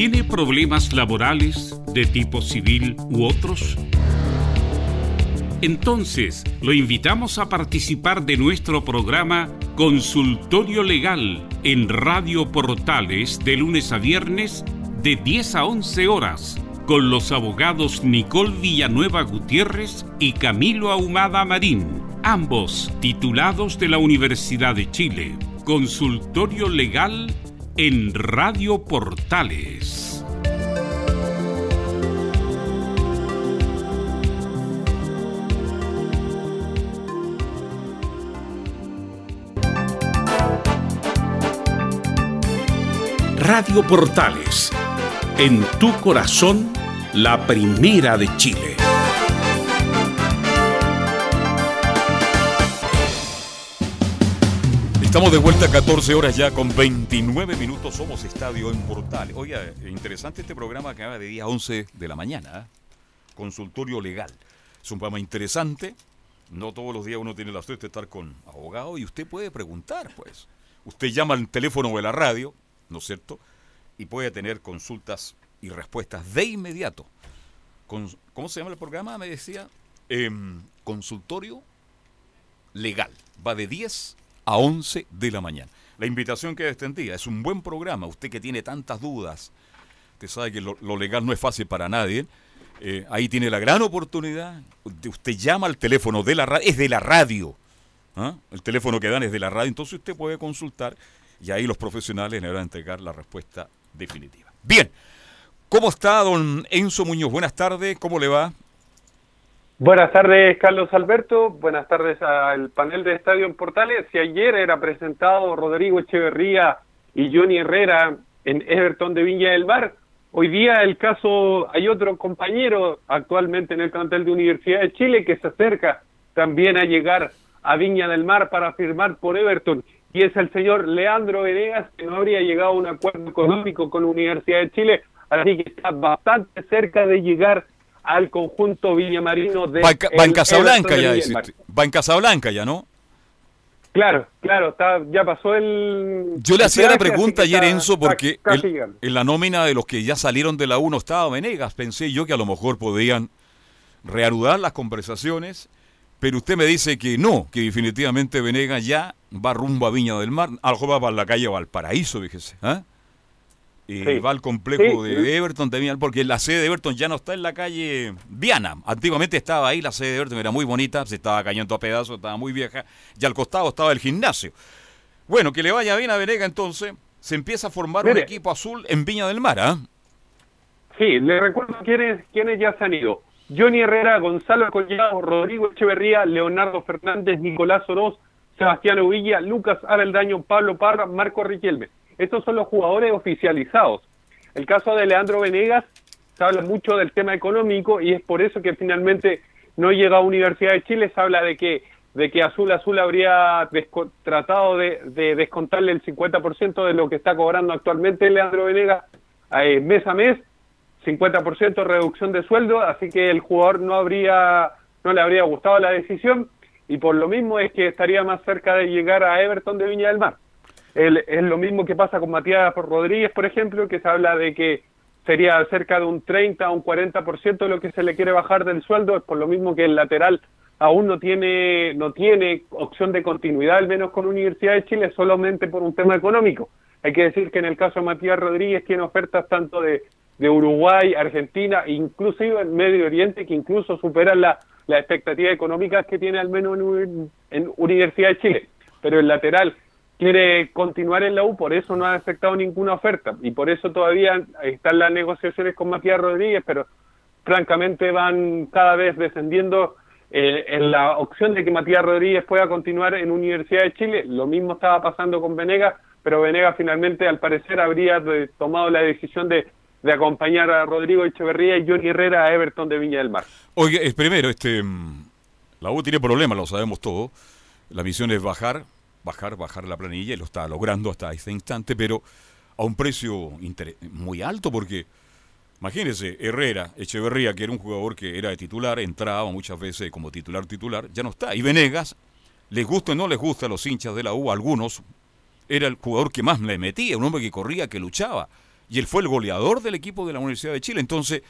¿Tiene problemas laborales de tipo civil u otros? Entonces, lo invitamos a participar de nuestro programa Consultorio Legal en Radio Portales de lunes a viernes de 10 a 11 horas con los abogados Nicole Villanueva Gutiérrez y Camilo Ahumada Marín, ambos titulados de la Universidad de Chile. Consultorio Legal en Radio Portales. Radio Portales, en tu corazón, la primera de Chile. Estamos de vuelta a 14 horas ya con 29 minutos. Somos Estadio en Portales. Oiga, interesante este programa que va de día 11 de la mañana. ¿eh? Consultorio legal. Es un programa interesante. No todos los días uno tiene la suerte de estar con abogado y usted puede preguntar, pues. Usted llama al teléfono de la radio, ¿no es cierto? Y puede tener consultas y respuestas de inmediato. ¿Cómo se llama el programa? Me decía. Em, consultorio legal. Va de 10 a 11 de la mañana. La invitación que extendía es un buen programa. Usted que tiene tantas dudas, usted sabe que lo, lo legal no es fácil para nadie. Eh, ahí tiene la gran oportunidad. Usted llama al teléfono de la radio, es de la radio. ¿ah? El teléfono que dan es de la radio, entonces usted puede consultar y ahí los profesionales le van a entregar la respuesta definitiva. Bien, ¿cómo está don Enzo Muñoz? Buenas tardes, ¿cómo le va? Buenas tardes, Carlos Alberto. Buenas tardes al panel de Estadio en Portales. Si ayer era presentado Rodrigo Echeverría y Johnny Herrera en Everton de Viña del Mar, hoy día el caso, hay otro compañero actualmente en el plantel de Universidad de Chile que se acerca también a llegar a Viña del Mar para firmar por Everton y es el señor Leandro Venegas que no habría llegado a un acuerdo económico con la Universidad de Chile, así que está bastante cerca de llegar al conjunto villamarino de... Va, va en Casablanca ya, dice Va en Casablanca ya, ¿no? Claro, claro, está, ya pasó el... Yo le hacía la pregunta ayer, Enzo, porque el, en la nómina de los que ya salieron de la 1 estaba Venegas. Pensé yo que a lo mejor podían reanudar las conversaciones, pero usted me dice que no, que definitivamente Venegas ya va rumbo a Viña del Mar, a lo mejor va para la calle Valparaíso, fíjese. ¿eh? Y sí. va al complejo sí. de Everton también, porque la sede de Everton ya no está en la calle Viana. Antiguamente estaba ahí, la sede de Everton era muy bonita, se estaba cayendo a pedazos, estaba muy vieja, y al costado estaba el gimnasio. Bueno, que le vaya bien a Venega entonces, se empieza a formar Mire. un equipo azul en Viña del Mar, ¿ah? ¿eh? Sí, le recuerdo quiénes, quiénes ya se han ido. Johnny Herrera, Gonzalo Collado, Rodrigo Echeverría, Leonardo Fernández, Nicolás Oroz, Sebastián Uvilla, Lucas Abeldaño, Pablo Parra, Marco Riquelme. Estos son los jugadores oficializados. El caso de Leandro Venegas, se habla mucho del tema económico y es por eso que finalmente no llega a Universidad de Chile. Se habla de que de que Azul Azul habría tratado de, de descontarle el 50% de lo que está cobrando actualmente Leandro Venegas eh, mes a mes, 50% reducción de sueldo, así que el jugador no habría no le habría gustado la decisión y por lo mismo es que estaría más cerca de llegar a Everton de Viña del Mar. El- es lo mismo que pasa con Matías Rodríguez, por ejemplo, que se habla de que sería cerca de un 30 o un 40% de lo que se le quiere bajar del sueldo, es por lo mismo que el lateral aún no tiene no tiene opción de continuidad, al menos con Universidad de Chile, solamente por un tema económico. Hay que decir que en el caso de Matías Rodríguez tiene ofertas tanto de, de Uruguay, Argentina, inclusive en Medio Oriente, que incluso superan la- las expectativas económicas que tiene al menos en, en Universidad de Chile. Pero el lateral quiere continuar en la U, por eso no ha aceptado ninguna oferta y por eso todavía están las negociaciones con Matías Rodríguez, pero francamente van cada vez descendiendo eh, en la opción de que Matías Rodríguez pueda continuar en Universidad de Chile. Lo mismo estaba pasando con Venegas, pero Venegas finalmente al parecer habría tomado la decisión de, acompañar a Rodrigo Echeverría y Johnny Herrera a Everton de Viña del Mar. Oye, primero, este, mm, la U tiene problemas, lo sabemos todo. La misión es bajar, bajar, bajar la planilla y lo está logrando hasta este instante, pero a un precio muy alto porque, imagínense, Herrera, Echeverría, que era un jugador que era de titular, entraba muchas veces como titular titular, ya no está. Y Venegas, les gusta o no les gusta a los hinchas de la U, algunos, era el jugador que más le metía, un hombre que corría, que luchaba. Y él fue el goleador del equipo de la Universidad de Chile. Entonces,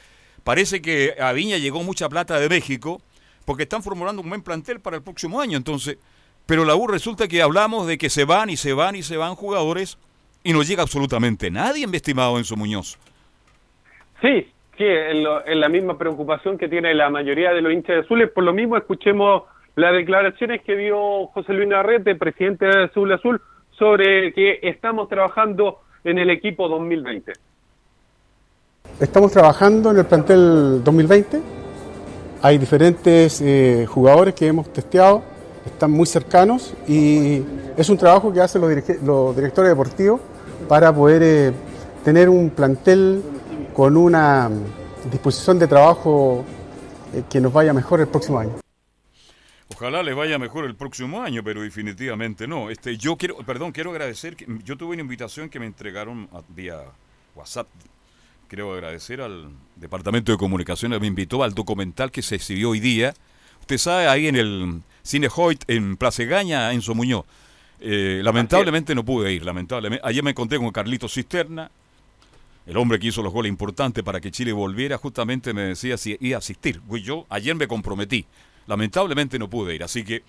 parece que a Viña llegó mucha plata de México porque están formulando un buen plantel para el próximo año. Entonces, pero la U resulta que hablamos de que se van y se van y se van jugadores y no llega absolutamente nadie, mi estimado Enzo Muñoz. Sí, sí, es, la misma preocupación que tiene la mayoría de los hinchas de Azules. Por lo mismo, escuchemos las declaraciones que dio José Luis Narrete, presidente de Azul Azul, sobre que estamos trabajando en el equipo 2020. Estamos trabajando en el plantel 2020. Hay diferentes eh, jugadores que hemos testeado, están muy cercanos y es un trabajo que hacen los, directores deportivos para poder eh, tener un plantel con una mm, disposición de trabajo eh, que nos vaya mejor el próximo año. Ojalá les vaya mejor el próximo año, pero definitivamente no. Este, yo quiero, perdón, quiero agradecer que yo tuve una invitación que me entregaron a- vía WhatsApp. Quiero agradecer al Departamento de Comunicaciones me invitó al documental que se exhibió hoy día. Usted sabe, ahí en el Cine Hoyt, en Plaza Gaña, Enzo Muñoz. Eh, lamentablemente no pude ir, lamentablemente. Ayer me encontré con Carlito Cisterna, el hombre que hizo los goles importantes para que Chile volviera, justamente me decía si iba a asistir. Pues yo ayer me comprometí. Lamentablemente no pude ir. Así que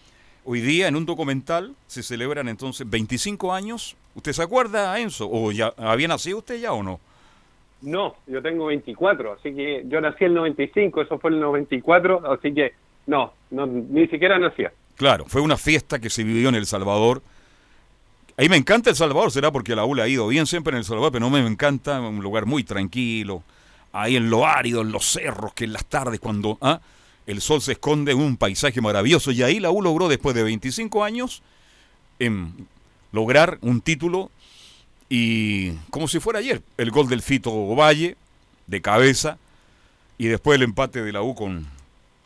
hoy día en un documental se celebran entonces 25 años. ¿Usted se acuerda, Enzo? ¿O ya había nacido usted ya o no? No, yo tengo 24, así que yo nací el 95, eso fue el 94, así que no, no ni siquiera nacía. Claro, fue una fiesta que se vivió en El Salvador. Ahí me encanta El Salvador, será porque la U le ha ido bien siempre en El Salvador, pero no me encanta, un lugar muy tranquilo, ahí en lo árido, en los cerros, que en las tardes cuando ah, el sol se esconde en un paisaje maravilloso. Y ahí la U logró después de 25 años en lograr un título y como si fuera ayer, el gol del Fito Valle de cabeza y después el empate de la U con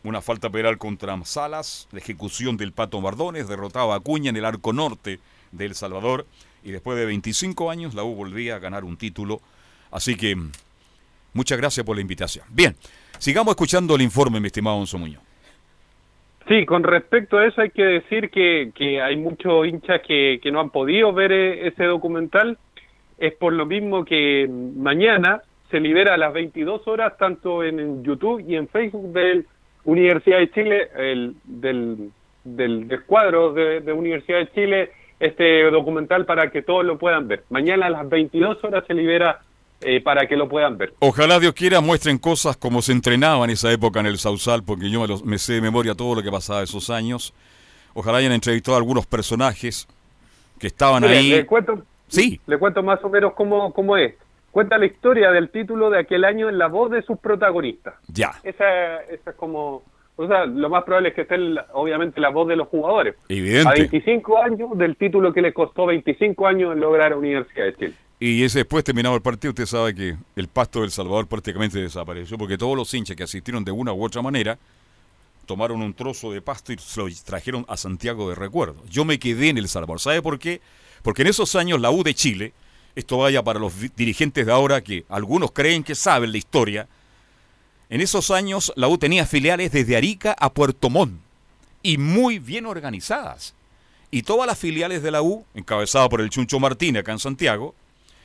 una falta penal contra Salas, la ejecución del Pato Mardones, derrotaba a Acuña en el arco norte de El Salvador y después de 25 años la U volvía a ganar un título. Así que muchas gracias por la invitación. Bien, sigamos escuchando el informe, mi estimado Onzo Muñoz. Sí, con respecto a eso hay que decir que, hay muchos hinchas que, que no han podido ver eh, ese documental. Es por lo mismo que mañana se libera a las 22 horas tanto en, YouTube y en Facebook de Universidad de Chile, el, del, del, del cuadro de, de Universidad de Chile, este documental para que todos lo puedan ver. Mañana a las 22 horas se libera eh, para que lo puedan ver. Ojalá Dios quiera muestren cosas como se entrenaba en esa época en el Sausal, porque yo me, me sé de memoria todo lo que pasaba esos años. Ojalá hayan entrevistado a algunos personajes que estaban ahí. Le cuento, Sí. le cuento más o menos cómo, cómo es. Cuenta la historia del título de aquel año en la voz de sus protagonistas. Ya. Esa, esa es como... O sea, lo más probable es que esté, el- obviamente, la voz de los jugadores. Evidente. A 25 años del título que le costó 25 años en lograr a Universidad de Chile. Y ese después terminado el partido, usted sabe que el pasto del Salvador prácticamente desapareció, porque todos los hinchas que asistieron de una u otra manera tomaron un trozo de pasto y se lo trajeron a Santiago de recuerdo. Yo me quedé en El Salvador. ¿Sabe por qué? Porque en esos años la U de Chile, esto vaya para los dirigentes de ahora que algunos creen que saben la historia, en esos años la U tenía filiales desde Arica a Puerto Montt y muy bien organizadas. Y todas las filiales de la U, encabezadas por el Chuncho Martínez acá en Santiago,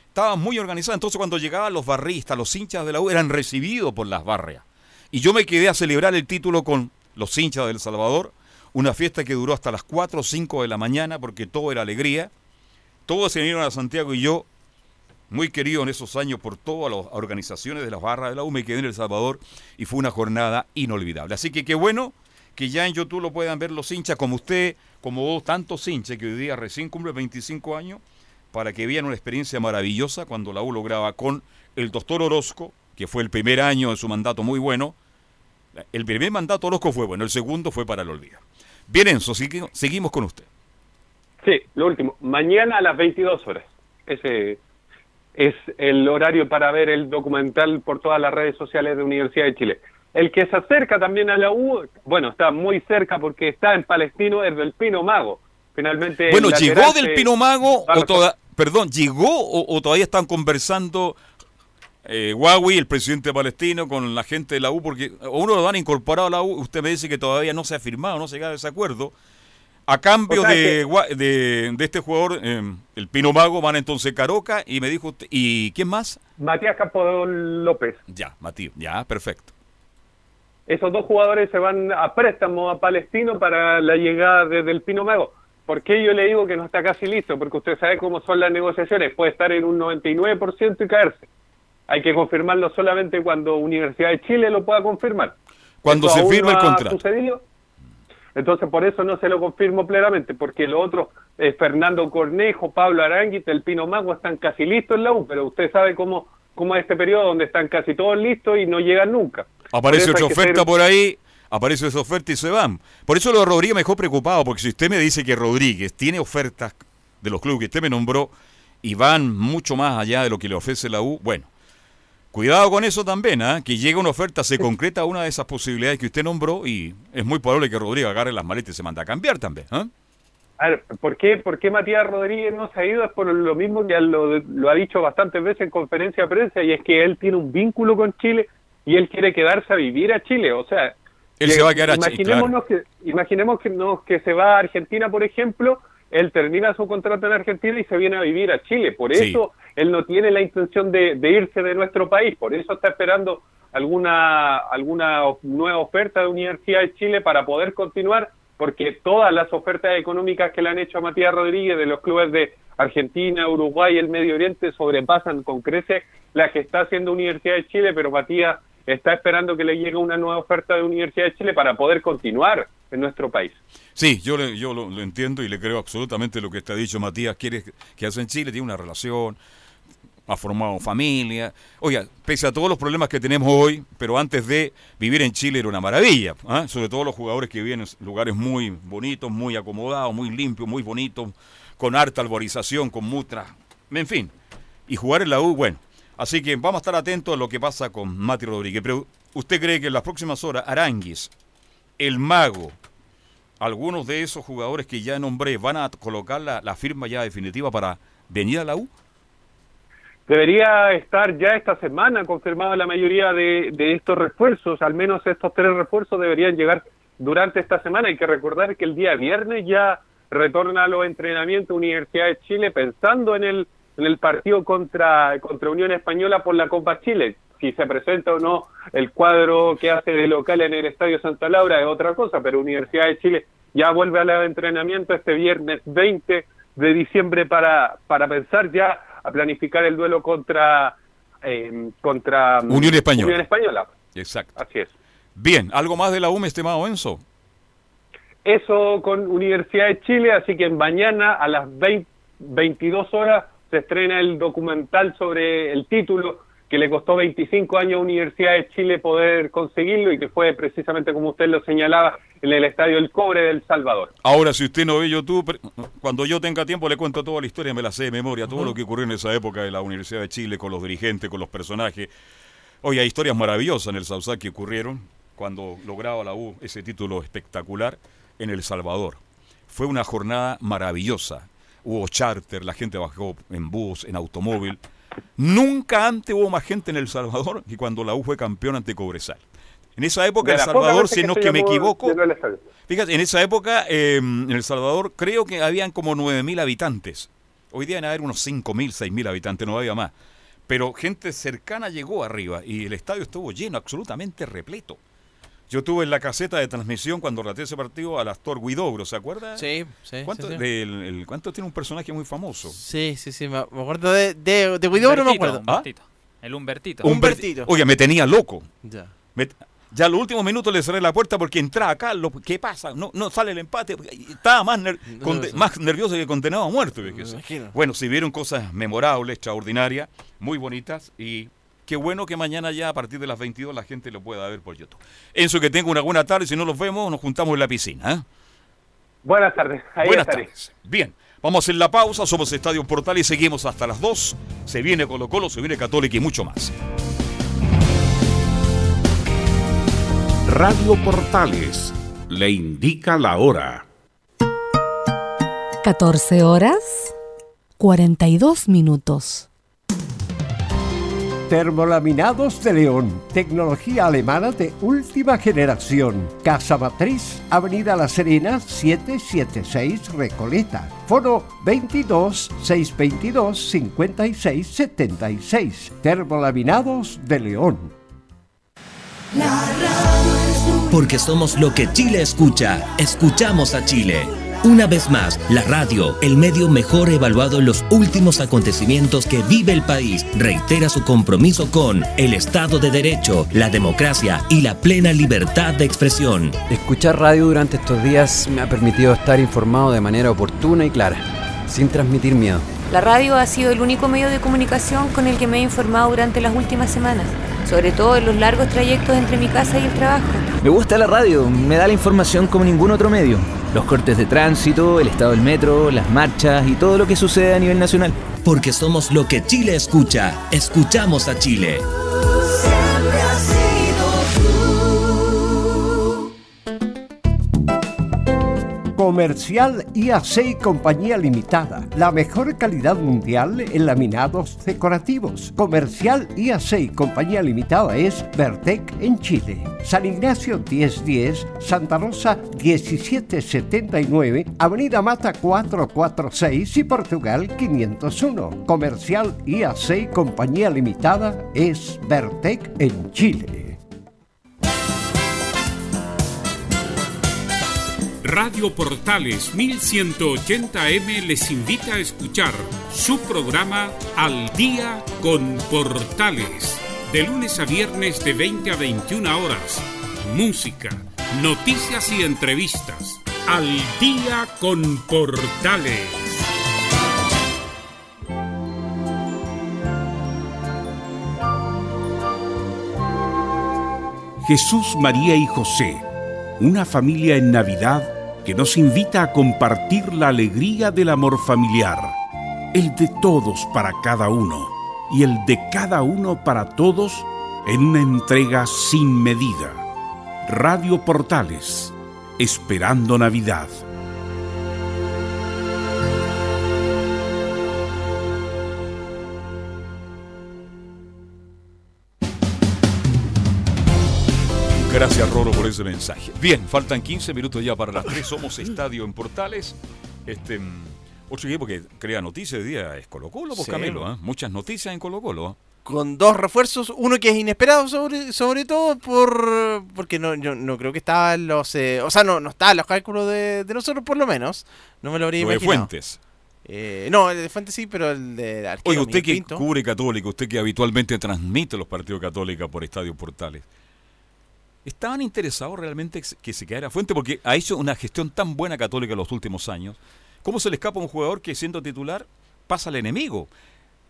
estaban muy organizadas. Entonces cuando llegaban los barristas, los hinchas de la U, eran recibidos por las barrias. Y yo me quedé a celebrar el título con los hinchas del Salvador, una fiesta que duró hasta las 4 o 5 de la mañana porque todo era alegría. Todos se vinieron a Santiago y yo, muy querido en esos años por todas las organizaciones de las barras de la U, me quedé en El Salvador y fue una jornada inolvidable. Así que qué bueno que ya en YouTube lo puedan ver los hinchas como usted, como vos, tantos hinchas que hoy día recién cumple 25 años, para que vean una experiencia maravillosa cuando la U lograba con el doctor Orozco, que fue el primer año de su mandato muy bueno. El primer mandato Orozco fue bueno, el segundo fue para el olvido. Bien, Enzo, segui- seguimos con usted. Sí, lo último. Mañana a las 22 horas. Ese es el horario para ver el documental por todas las redes sociales de Universidad de Chile. El que se acerca también a la U, bueno, está muy cerca porque está en Palestino, es del Pino Mago. Finalmente. Bueno, ¿llegó del Pino Mago o toda, perdón, llegó o, o todavía están conversando eh, Huawei, el presidente palestino, con la gente de la U? Porque uno lo han incorporado a la U, usted me dice que todavía no se ha firmado, no se llega a ese acuerdo. A cambio O sea de, que- de, de este jugador, eh, el Pino Mago, van entonces Caroca y me dijo, usted- ¿y quién más? Matías Campos López. Ya, Matías, ya, perfecto. Esos dos jugadores se van a préstamo a Palestino para la llegada desde el Pino Mago. ¿Por qué yo le digo que no está casi listo? Porque usted sabe cómo son las negociaciones. Puede estar en un 99% y caerse. Hay que confirmarlo solamente cuando Universidad de Chile lo pueda confirmar. Cuando Eso se no el contrato. sucedido. Entonces, por eso no se lo confirmo plenamente, porque lo otro, eh, Fernando Cornejo, Pablo Aranguit, el Pino Mago están casi listos en la U, pero usted sabe cómo, cómo es este periodo donde están casi todos listos y no llegan nunca. Aparece otra oferta ser- por ahí, aparece esa oferta y se van. Por eso lo de Rodríguez me dejó preocupado, porque si usted me dice que Rodríguez tiene ofertas de los clubes que usted me nombró y van mucho más allá de lo que le ofrece la U, bueno, cuidado con eso también, ¿ah? que llega una oferta, se concreta una de esas posibilidades que usted nombró y es muy probable que Rodríguez agarre las maletas y se manda a cambiar también. ¿ah? A ver, ¿por qué, ¿por qué Matías Rodríguez no se ha ido? Es por lo mismo que lo, lo ha dicho bastantes veces en conferencia de prensa, y es que él tiene un vínculo con Chile y él quiere quedarse a vivir a Chile. O sea, Él que- se va a quedar a Chile, imaginémonos que Imaginemos que, no, que se va a Argentina, por ejemplo, él termina su contrato en Argentina y se viene a vivir a Chile. Por Sí. eso él no tiene la intención de, de irse de nuestro país, por eso está esperando alguna, alguna nueva oferta de Universidad de Chile para poder continuar, porque todas las ofertas económicas que le han hecho a Matías Rodríguez de los clubes de Argentina, Uruguay y el Medio Oriente sobrepasan con creces las que está haciendo Universidad de Chile, pero Matías está esperando que le llegue una nueva oferta de Universidad de Chile para poder continuar en nuestro país. Sí, yo, le- yo lo, entiendo y le creo absolutamente lo que está dicho Matías. Quiere que hace en Chile, tiene una relación, ha formado familia. Oiga, pese a todos los problemas que tenemos hoy, pero antes de vivir en Chile era una maravilla. ¿ah? Sobre todo los jugadores que viven en lugares muy bonitos, muy acomodados, muy limpios, muy bonitos, con harta arborización, con mutra, en fin. Y jugar en la U, bueno. Así que vamos a estar atentos a lo que pasa con Mati Rodríguez. Pero ¿usted cree que en las próximas horas Aranguis, el mago, algunos de esos jugadores que ya nombré van a colocar la, firma ya definitiva para venir a la U? Debería estar ya esta semana confirmada la mayoría de, de estos refuerzos, al menos estos tres refuerzos deberían llegar durante esta semana. Hay que recordar que el día viernes ya retorna a los entrenamientos Universidad de Chile pensando en el, en el partido contra, contra Unión Española por la Copa Chile. Si se presenta o no el cuadro que hace de local en el Estadio Santa Laura es otra cosa, pero Universidad de Chile ya vuelve al entrenamiento este viernes 20 de diciembre para, para pensar ya a planificar el duelo contra eh, contra mm, Unión Española. Unión Española. Exacto. Así es. Bien, ¿algo más de la U, mi estimado Enzo? Eso con Universidad de Chile, así que mañana a las 20 22 horas se estrena el documental sobre el título que le costó 25 años a Universidad de Chile poder conseguirlo y que fue precisamente como usted lo señalaba en el Estadio El Cobre del Salvador. Ahora, si usted no ve YouTube, cuando yo tenga tiempo le cuento toda la historia, me la sé de memoria, todo lo que ocurrió en esa época de la Universidad de Chile, con los dirigentes, con los personajes. Oye, hay historias maravillosas en el Sausal que ocurrieron cuando lograba la U ese título espectacular en El Salvador. Fue una jornada maravillosa. Hubo charter, la gente bajó en bus, en automóvil. Nunca antes hubo más gente en El Salvador que cuando la U fue campeón ante Cobresal. En esa época, El Salvador, si no es que me equivoco, fíjate, en esa época, em, en El Salvador, creo que habían como 9.000 habitantes. Hoy día van a haber unos 5.000, 6.000 habitantes, no había más. Pero gente cercana llegó arriba y el estadio estuvo lleno, absolutamente repleto. Yo tuve en la caseta de transmisión cuando relaté ese partido al actor Guidobro, ¿se acuerda? Sí, sí. ¿Cuánto, sí, sí. del- el- ¿cuánto tiene un personaje muy famoso? Sí, sí, sí, me acuerdo de, de, de Guidobro, me acuerdo. Humbertito. El Humbertito. Humbertito. Oye, me tenía loco. Ya. Me- ya los últimos minutos le cerré la puerta porque entraba Carlos. ¿Qué pasa? No, no sale el empate. Estaba más, ner- No, conde- sí. más nervioso que condenado a muerte. Bueno, se vieron cosas memorables, extraordinarias, muy bonitas y qué bueno que mañana ya a partir de las 22 la gente lo pueda ver por YouTube. Enzo, que tenga una buena tarde. Si no los vemos, nos juntamos en la piscina. ¿eh? Buenas tardes. Ahí Buenas estaré. tardes. Bien, vamos a hacer la pausa. Somos Estadio Portal y seguimos hasta las 2. Se viene Colo Colo, se viene Católica y mucho más. Radio Portales le indica la hora. 14 horas 42 minutos. Termolaminados de León, tecnología alemana de última generación. Casa Matriz, Avenida La Serena, 776 Recoleta. Foro 22 622 56 76. Termolaminados de León. Porque somos lo que Chile escucha. Escuchamos a Chile. Una vez más, la radio, el medio mejor evaluado en los últimos acontecimientos que vive el país, reitera su compromiso con el Estado de Derecho, la democracia y la plena libertad de expresión. Escuchar radio durante estos días me ha permitido estar informado de manera oportuna y clara, sin transmitir miedo. La radio ha sido el único medio de comunicación con el que me he informado durante las últimas semanas, sobre todo en los largos trayectos entre mi casa y el trabajo. Me gusta la radio, me da la información como ningún otro medio. Los cortes de tránsito, el estado del metro, las marchas y todo lo que sucede a nivel nacional. Porque somos lo que Chile escucha. Escuchamos a Chile. Comercial IAC y Compañía Limitada. La mejor calidad mundial en laminados decorativos. Comercial IAC y Compañía Limitada es Vertec en Chile. San Ignacio 1010, Santa Rosa 1779, Avenida Mata 446 y Portugal 501. Comercial IAC y Compañía Limitada es Vertec en Chile. Radio Portales 1180M les invita a escuchar su programa Al Día con Portales, de lunes a viernes de 20 a 21 horas. Música, noticias y entrevistas. Al Día con Portales. Jesús, María y José, una familia en Navidad que nos invita a compartir la alegría del amor familiar, el de todos para cada uno y el de cada uno para todos en una entrega sin medida. Radio Portales, esperando Navidad. Gracias, Roro, por ese mensaje. Bien, faltan 15 minutos ya para las 3. Somos Estadio en Portales. Este, mm, otro equipo que crea noticias hoy día es Colo Colo, pues Sí. Camilo. ¿eh? Muchas noticias en Colo Colo. Con dos refuerzos, uno que es inesperado sobre, sobre todo por porque no, yo no creo que estaba en los eh, o sea no, no estaba en los cálculos de, de nosotros por lo menos. No me lo habría Lo de imaginado. Fuentes. Eh, no, el de Fuentes sí, pero el de arquero, Oye, usted Miguel que Pinto. cubre Católica, usted que habitualmente transmite los partidos Católica por Estadio Portales, ¿estaban interesados realmente que se quedara Fuente? Porque ha hecho una gestión tan buena Católica en los últimos años. ¿Cómo se le escapa a un jugador que siendo titular pasa al enemigo?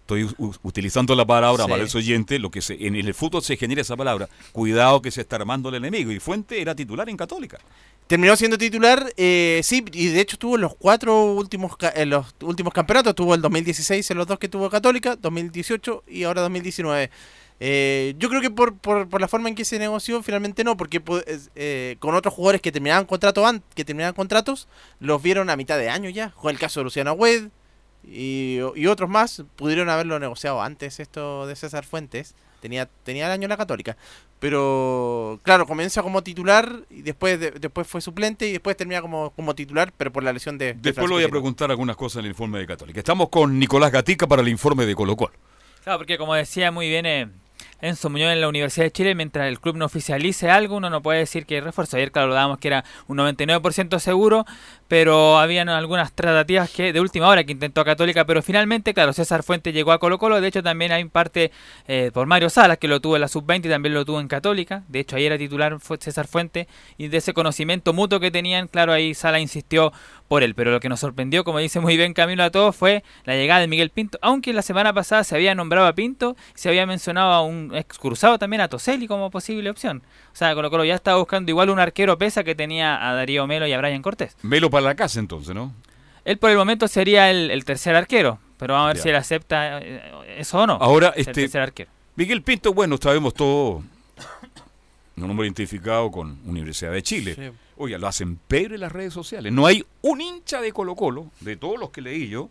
Estoy utilizando la palabra Sí. para el oyente, lo que se, en el fútbol se genera esa palabra. Cuidado que se está armando el enemigo. Y Fuente era titular en Católica. Terminó siendo titular, eh, sí, y de hecho tuvo los cuatro últimos en los últimos campeonatos, tuvo el 2016 en los dos que tuvo Católica, 2018 y ahora 2019. Eh, yo creo que por, por, por, la forma en que se negoció, finalmente no, porque eh, con otros jugadores que terminaban contrato que terminaban contratos, los vieron a mitad de año ya. Con el caso de Luciano Wed y, y, otros más, pudieron haberlo negociado antes esto de César Fuentes. Tenía, tenía el año la Católica. Pero claro, comienza como titular y después después fue suplente y después termina como, como titular, pero por la lesión de. Después le voy a preguntar algunas cosas en el informe de Católica. Estamos con Nicolás Gatica para el informe de Colo Colo. Claro, porque como decía muy bien eh, Enzo Muñoz en la Universidad de Chile, mientras el club no oficialice algo, uno no puede decir que hay refuerzo. Ayer, claro, lo dábamos que era un 99% seguro, pero habían algunas tratativas que de última hora que intentó Católica, pero finalmente, claro, César Fuente llegó a Colo Colo, de hecho también hay parte eh, por Mario Salas, que lo tuvo en la sub-20 y también lo tuvo en Católica, de hecho ayer era titular César Fuente, y de ese conocimiento mutuo que tenían, claro, ahí Sala insistió por él, pero lo que nos sorprendió, como dice muy bien Camilo a todos, fue la llegada de Miguel Pinto, aunque la semana pasada se había nombrado a Pinto, se había mencionado a un excursado también a Toselli como posible opción. O sea, Colo Colo ya estaba buscando igual un arquero pesa que tenía a Darío Melo y a Brian Cortés. Melo para la casa entonces, ¿no? Él por el momento sería el, tercer arquero, pero vamos a ver si él acepta eh, eso o no. Ahora, este, Miguel Pinto, bueno, sabemos todo, un hombre identificado con Universidad de Chile. Oye, lo hacen peor en las redes sociales. No hay un hincha de Colo Colo, de todos los que leí yo,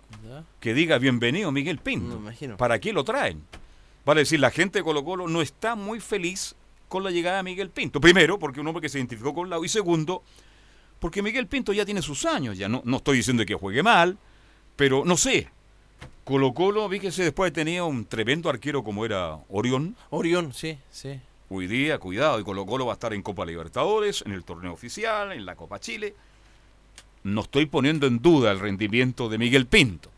que diga bienvenido Miguel Pinto. ¿Para qué lo traen? Vale decir, la gente de Colo Colo no está muy feliz con la llegada de Miguel Pinto. Primero, porque un hombre que se identificó con Lau. Y segundo, porque Miguel Pinto ya tiene sus años. Ya no, no estoy diciendo que juegue mal, pero no sé. Colo Colo, vi que después tenía un tremendo arquero como era Orión. Orión, sí, sí. Hoy día, cuidado, y Colo Colo va a estar en Copa Libertadores, en el torneo oficial, en la Copa Chile. No estoy poniendo en duda el rendimiento de Miguel Pinto,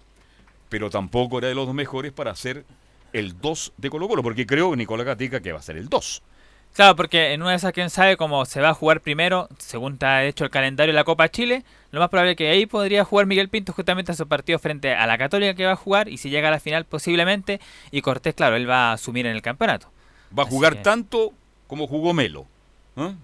pero tampoco era de los mejores para ser el 2 de Colo Colo, porque creo, Nicolás Gatica, que va a ser el 2. Claro, porque en una de esas, quién sabe cómo se va a jugar primero, según está hecho el calendario de la Copa Chile, lo más probable es que ahí podría jugar Miguel Pinto justamente a su partido frente a la Católica que va a jugar, y si llega a la final posiblemente, y Cortés, claro, él va a asumir en el campeonato. Va a jugar tanto como jugó Melo. ¿eh?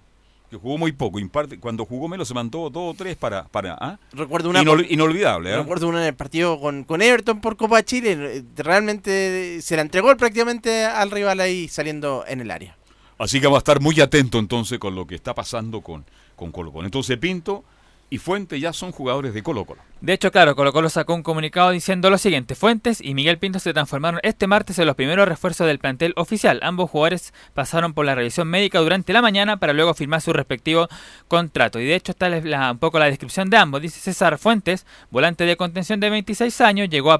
que jugó muy poco. Cuando jugó Melo se mandó dos o tres para... para ¿ah? Recuerdo una inolvidable. ¿eh? Recuerdo una en el partido con, con Everton por Copa Chile. Realmente se la entregó prácticamente al rival ahí saliendo en el área. Así que vamos a estar muy atento entonces con lo que está pasando con, con Colo Colo. Entonces Pinto y Fuente ya son jugadores de Colo Colo. De hecho, claro, Colo Colo sacó un comunicado diciendo lo siguiente, Fuentes y Miguel Pinto se transformaron este martes en los primeros refuerzos del plantel oficial. Ambos jugadores pasaron por la revisión médica durante la mañana para luego firmar su respectivo contrato. Y de hecho está la, un poco la descripción de ambos. Dice César Fuentes, volante de contención de 26 años, llegó a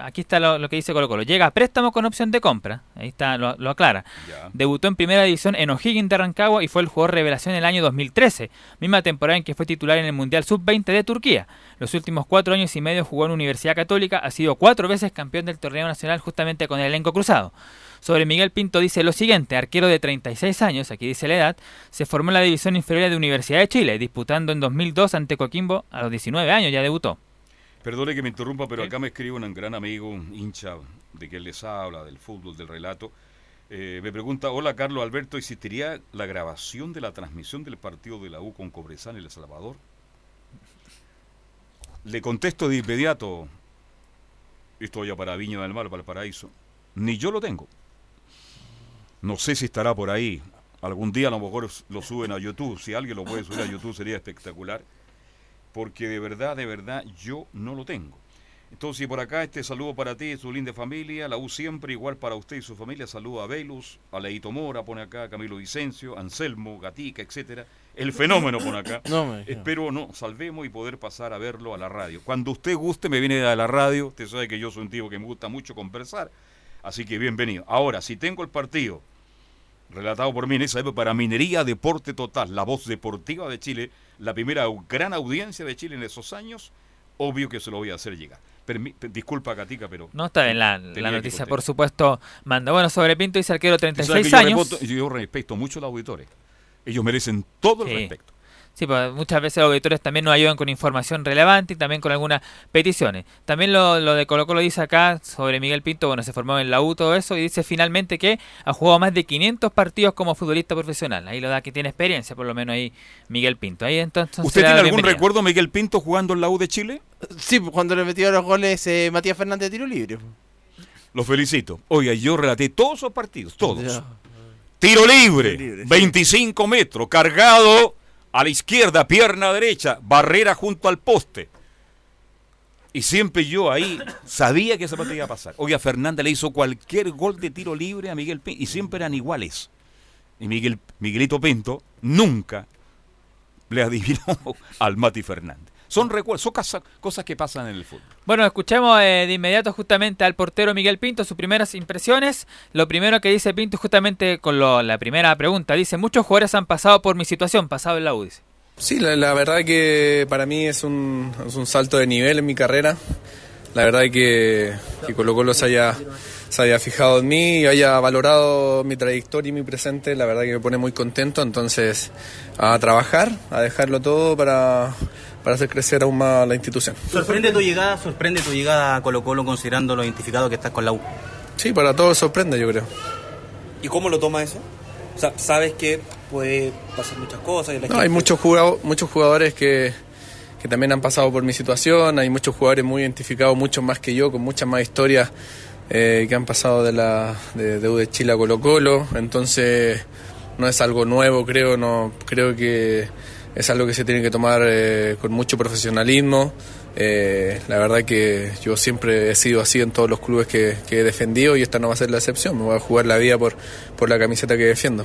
aquí está lo, que dice Colo Colo, llega a préstamo con opción de compra. Ahí está, lo, aclara. Debutó en primera división en O'Higgins de Rancagua y fue el jugador revelación en el año 2013, misma temporada en que fue titular en el Mundial Sub-20 de Turquía. Los últimos cuatro años y medio jugó en Universidad Católica, ha sido cuatro veces campeón del torneo nacional justamente con el elenco cruzado. Sobre Miguel Pinto dice lo siguiente, arquero de 36 años, aquí dice la edad, se formó en la división inferior de Universidad de Chile, disputando en 2002 ante Coquimbo a los 19 años, ya debutó. Perdone que me interrumpa, pero acá me escribe un gran amigo, un hincha de que él les habla, del fútbol, del relato. Eh, me pregunta, hola Carlos Alberto, ¿existiría la grabación de la transmisión del partido de la U con Cobresal en El Salvador? Le contesto de inmediato, esto ya para Viña del Mar, para el Paraíso, ni yo lo tengo. No sé si estará por ahí. Algún día a lo mejor lo suben a YouTube. Si alguien lo puede subir a YouTube sería espectacular. Porque de verdad, de verdad, yo no lo tengo. Entonces, por acá, este saludo para ti, su linda familia, la U siempre, igual para usted y su familia. Saludo a Velus, a Leito Mora, pone acá, Camilo Vicencio, Anselmo, Gatica, etcétera el fenómeno por acá. Espero no salvemos y poder pasar a verlo a la radio. Cuando usted guste, me viene a la radio. Usted sabe que yo soy un tipo que me gusta mucho conversar. Así que bienvenido. Ahora, si tengo el partido relatado por mí en esa época para Minería Deporte Total, la voz deportiva de Chile, la primera gran audiencia de Chile en esos años, obvio que se lo voy a hacer llegar. disculpa, Catica, pero. No está en la, noticia, por supuesto. Manda. Bueno, sobre Pinto dice arquero 36 años. yo respeto mucho a los auditores. Ellos merecen todo el respeto. Sí, pues muchas veces los auditores también nos ayudan con información relevante y también con algunas peticiones. También lo, lo de Colo Colo dice acá sobre Miguel Pinto, bueno, se formó en la U, todo eso, y dice finalmente que ha jugado más de 500 partidos como futbolista profesional. Ahí lo da que tiene experiencia, por lo menos ahí Miguel Pinto. Ahí entonces ¿Usted tiene algún recuerdo Miguel Pinto jugando en la U de Chile? Sí, pues, cuando le metió los goles eh, Matías Fernández de tiro libre. Lo felicito. Oiga, yo relaté todos esos partidos, todos. Tiro libre, 25 metros, cargado a la izquierda, pierna derecha, barrera junto al poste. Y siempre yo ahí sabía que esa partida iba a pasar. Oiga, Fernanda le hizo cualquier gol de tiro libre a Miguel Pinto y siempre eran iguales. Y Miguel, Miguelito Pinto nunca le adivinó al Mati Fernández. Son recuerdos, son casa- cosas que pasan en el fútbol. Bueno, escuchemos eh, de inmediato justamente al portero Miguel Pinto sus primeras impresiones. Lo primero que dice Pinto justamente con lo- la primera pregunta, dice, muchos jugadores han pasado por mi situación, pasado en la U, dice. Sí, la, la verdad que para mí es un, es un salto de nivel en mi carrera. La verdad que, que Colo Colo se haya, se haya fijado en mí y haya valorado mi trayectoria y mi presente, la verdad que me pone muy contento. Entonces, a trabajar, a dejarlo todo para, para hacer crecer aún más la institución. ¿Sorprende tu llegada? ¿Sorprende tu llegada a Colo Colo considerando lo identificado que estás con la U? Sí, para todos sorprende, yo creo. ¿Y cómo lo toma eso? O sea, sabes que puede pasar muchas cosas. y la No, gente- hay muchos jugadores, muchos jugadores que, que también han pasado por mi situación, hay muchos jugadores muy identificados, muchos más que yo, con muchas más historias eh, que han pasado de la de, de U de Chile a Colo Colo, entonces no es algo nuevo, creo, no creo que es algo que se tiene que tomar eh, con mucho profesionalismo. Eh, la verdad que yo siempre he sido así en todos los clubes que, que he defendido y esta no va a ser la excepción, me voy a jugar la vida por, por la camiseta que defiendo.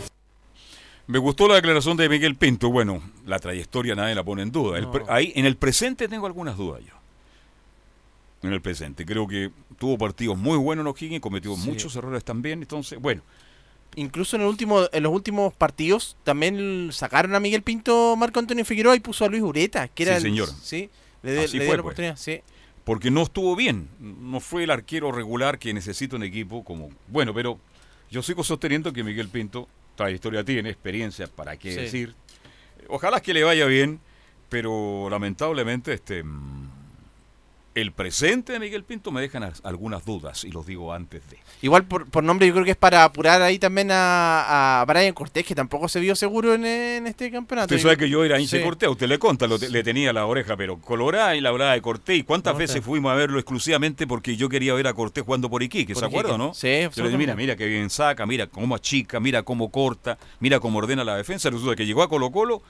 Me gustó la declaración de Miguel Pinto. Bueno, la trayectoria nadie la pone en duda. El ahí, en el presente tengo algunas dudas yo. En el presente. Creo que tuvo partidos muy buenos en O'Higgins, cometió Sí. muchos errores también. Entonces, bueno, Incluso en, el último, en los últimos partidos también sacaron a Miguel Pinto, Marco Antonio Figueroa y puso a Luis Ureta, que era Sí, el- señor. Sí, le, dio la pues. oportunidad, sí. porque no estuvo bien. No fue el arquero regular que necesita un equipo como. Bueno, pero yo sigo sosteniendo que Miguel Pinto, trayectoria tiene, experiencia, para qué Sí. decir. Ojalá que le vaya bien, pero lamentablemente este mm, el presente de Miguel Pinto me dejan as- algunas dudas y los digo antes de. Igual por, por nombre yo creo que es para apurar ahí también a, a Brian Cortés, que tampoco se vio seguro en, en este campeonato. Usted sabe que yo era hincha Sí. Cortés, usted le conta, lo le tenía la oreja, pero colorada y la hablaba de Cortés. ¿Y cuántas No, veces está. fuimos a verlo exclusivamente porque yo quería ver a Cortés jugando por Iquique? ¿Se acuerda, no? Sí, Yo le dije, mira, mira qué bien saca, mira cómo achica, mira cómo corta, mira cómo ordena la defensa. Resulta que llegó a Colo Colo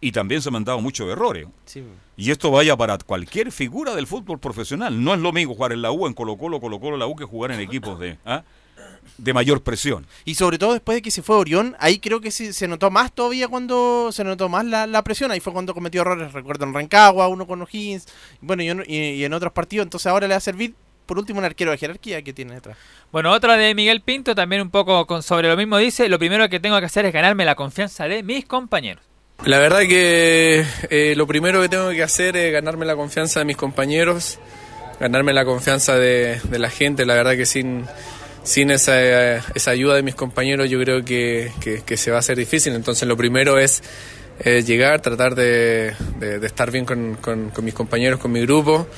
y también se me han dado muchos errores. Sí. Y esto vaya para cualquier figura del fútbol profesional. No es lo mismo jugar en la U, en Colo Colo, Colo Colo, la U, que jugar en equipos de, ¿ah? de mayor presión. Y sobre todo después de que se fue Orión, ahí creo que sí, se notó más todavía cuando se notó más la, la presión. Ahí fue cuando cometió errores, recuerdo en Rancagua, uno con O'Higgins, bueno, y en, y- y en otros partidos. Entonces ahora le va a servir, por último, un arquero de jerarquía que tiene detrás. Bueno, otra de Miguel Pinto, también un poco con, sobre lo mismo, dice, lo primero que tengo que hacer es ganarme la confianza de mis compañeros. La verdad que eh, lo primero que tengo que hacer es ganarme la confianza de mis compañeros, ganarme la confianza de, la gente. La verdad que sin, sin esa, esa ayuda de mis compañeros yo creo que, que- se va a hacer difícil. Entonces lo primero es eh, llegar, tratar de, estar bien con, con- con mis compañeros, con mi grupo.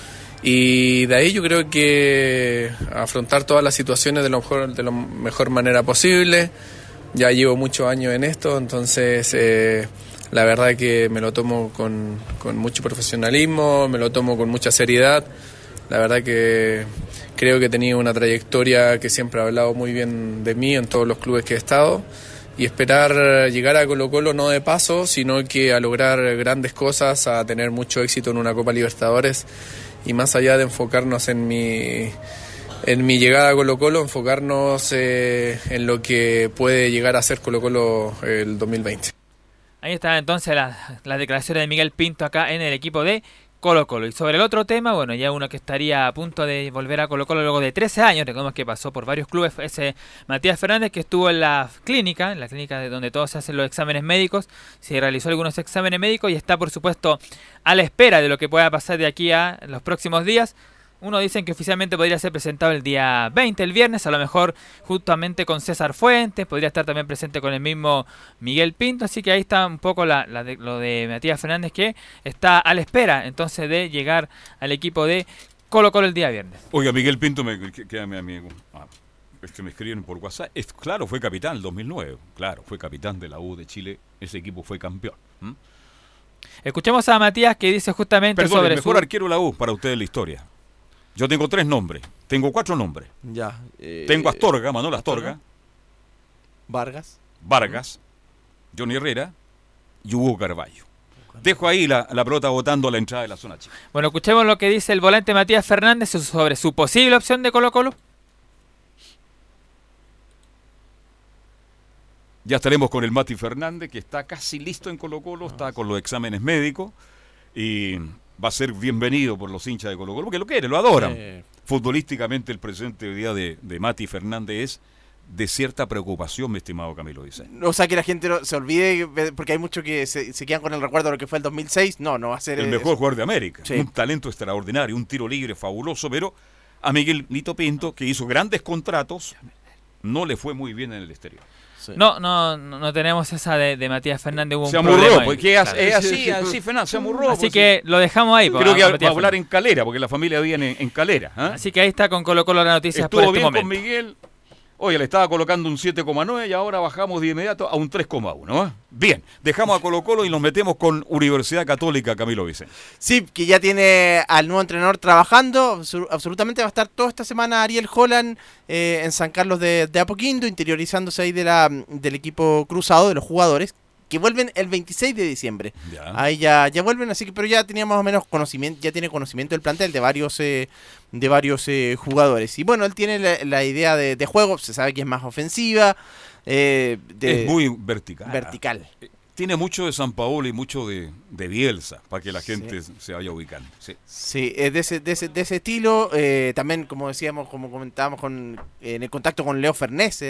Y de ahí yo creo que afrontar todas las situaciones de, lo mejor, de la mejor manera posible. Ya llevo muchos años en esto, entonces eh, la verdad que me lo tomo con, con mucho profesionalismo, me lo tomo con mucha seriedad. La verdad que creo que he tenido una trayectoria que siempre ha hablado muy bien de mí en todos los clubes que he estado y esperar llegar a Colo Colo no de paso, sino que a lograr grandes cosas, a tener mucho éxito en una Copa Libertadores y más allá de enfocarnos en mi, en mi llegada a Colo Colo, enfocarnos eh, en lo que puede llegar a ser Colo Colo el 2020. Ahí están entonces las, las declaraciones de Miguel Pinto acá en el equipo de Colo Colo. Y sobre el otro tema, bueno, ya uno que estaría a punto de volver a Colo Colo luego de 13 años, recordemos que pasó por varios clubes, ese Matías Fernández que estuvo en la clínica, en la clínica de donde todos se hacen los exámenes médicos, se realizó algunos exámenes médicos y está por supuesto a la espera de lo que pueda pasar de aquí a los próximos días. Uno dicen que oficialmente podría ser presentado el día 20, el viernes, a lo mejor justamente con César Fuentes, podría estar también presente con el mismo Miguel Pinto, así que ahí está un poco la, la de- lo de Matías Fernández que está a la espera entonces de llegar al equipo de Colo Colo el día viernes. Oiga, Miguel Pinto, me, que- quédame amigo. Ah, es que me escribieron por WhatsApp. Es, claro, fue capitán el 2009. Claro, fue capitán de la U de Chile. Ese equipo fue campeón. Escuchemos a Matías que dice justamente Perdón, sobre el mejor su... arquero de la U para ustedes la historia. Yo tengo tres nombres. Tengo cuatro nombres. Ya. eh, tengo a Astorga, Manuel Astorga. Vargas. Vargas. Johnny Herrera y Hugo Carballo. Dejo ahí la, la pelota botando a la entrada de la zona chica. Bueno, escuchemos lo que dice el volante Matías Fernández sobre su posible opción de Colo Colo. Ya estaremos con el Mati Fernández, que está casi listo en Colo Colo, está con los exámenes médicos y va a ser bienvenido por los hinchas de Colo Colo, porque lo quiere, lo adoran. Eh. Futbolísticamente el presente hoy día de, de Mati Fernández es de cierta preocupación, mi estimado Camilo dice. O sea, que la gente no- se olvide, porque hay muchos que se, se quedan con el recuerdo de lo que fue el 2006. No, no va a ser... El eh, mejor jugador de América, Sí. un talento extraordinario, un tiro libre fabuloso, pero a Miguel Nito Pinto, que hizo grandes contratos, no le fue muy bien en el exterior. No, no, no no tenemos esa de, de Matías Fernández. hubo un Se amurró, problema ahí. porque es, es así, Sí, sí, sí. así, Fernando, se amurró. Así pues, que lo dejamos ahí. Creo que va a hablar Fernández. en Calera, porque la familia viene en, en Calera. ¿ah? Así que ahí está con Colo Colo la noticia por Estuvo este bien momento. con Miguel. Oye, le estaba colocando un 7,9 y ahora bajamos de inmediato a un 3,1. ¿ah? Bien, dejamos a Colo Colo y nos metemos con Universidad Católica Camilo Vicente. Sí, que ya tiene al nuevo entrenador trabajando. Absolutamente va a estar toda esta semana Ariel Holland eh, en San Carlos de, Apoquindo, interiorizándose ahí del equipo cruzado, de los jugadores, que vuelven el 26 de diciembre. Ya. Ahí ya, ya vuelven, así que pero ya tenía más o menos conocimiento, ya tiene conocimiento del plantel de varios eh, de varios eh, jugadores. Y bueno, él tiene la, la idea de, de juego, se sabe que es más ofensiva. eh, de- es muy vertical. vertical. Tiene mucho de San Paolo y mucho de, de Bielsa, para que la gente se vaya ubicando. Sí. Sí, es de ese, de ese, de ese estilo. eh, también, como decíamos, como comentábamos con, en el contacto con Leo Fernés, eh,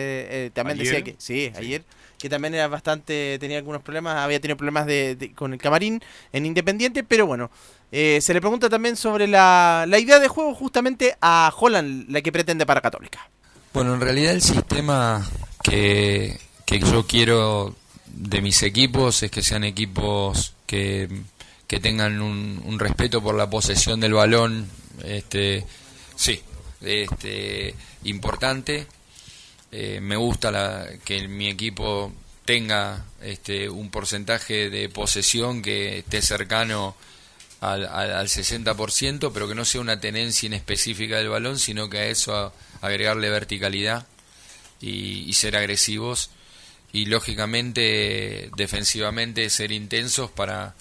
eh, también Ayer. decía que, sí, ayer, que también era bastante, tenía algunos problemas, había tenido problemas de, de- con el camarín en Independiente, pero bueno, eh, se le pregunta también sobre la, la idea de juego justamente a Holland, la que pretende para Católica. Bueno, en realidad el sistema que, que yo quiero de mis equipos es que sean equipos que, que tengan un, respeto por la posesión del balón, este, sí, este, importante. Eh, me gusta la, que mi equipo tenga este, un porcentaje de posesión que esté cercano al, al, al 60%, pero que no sea una tenencia inespecífica del balón, sino que a eso a- agregarle verticalidad y, y ser agresivos y lógicamente defensivamente ser intensos para,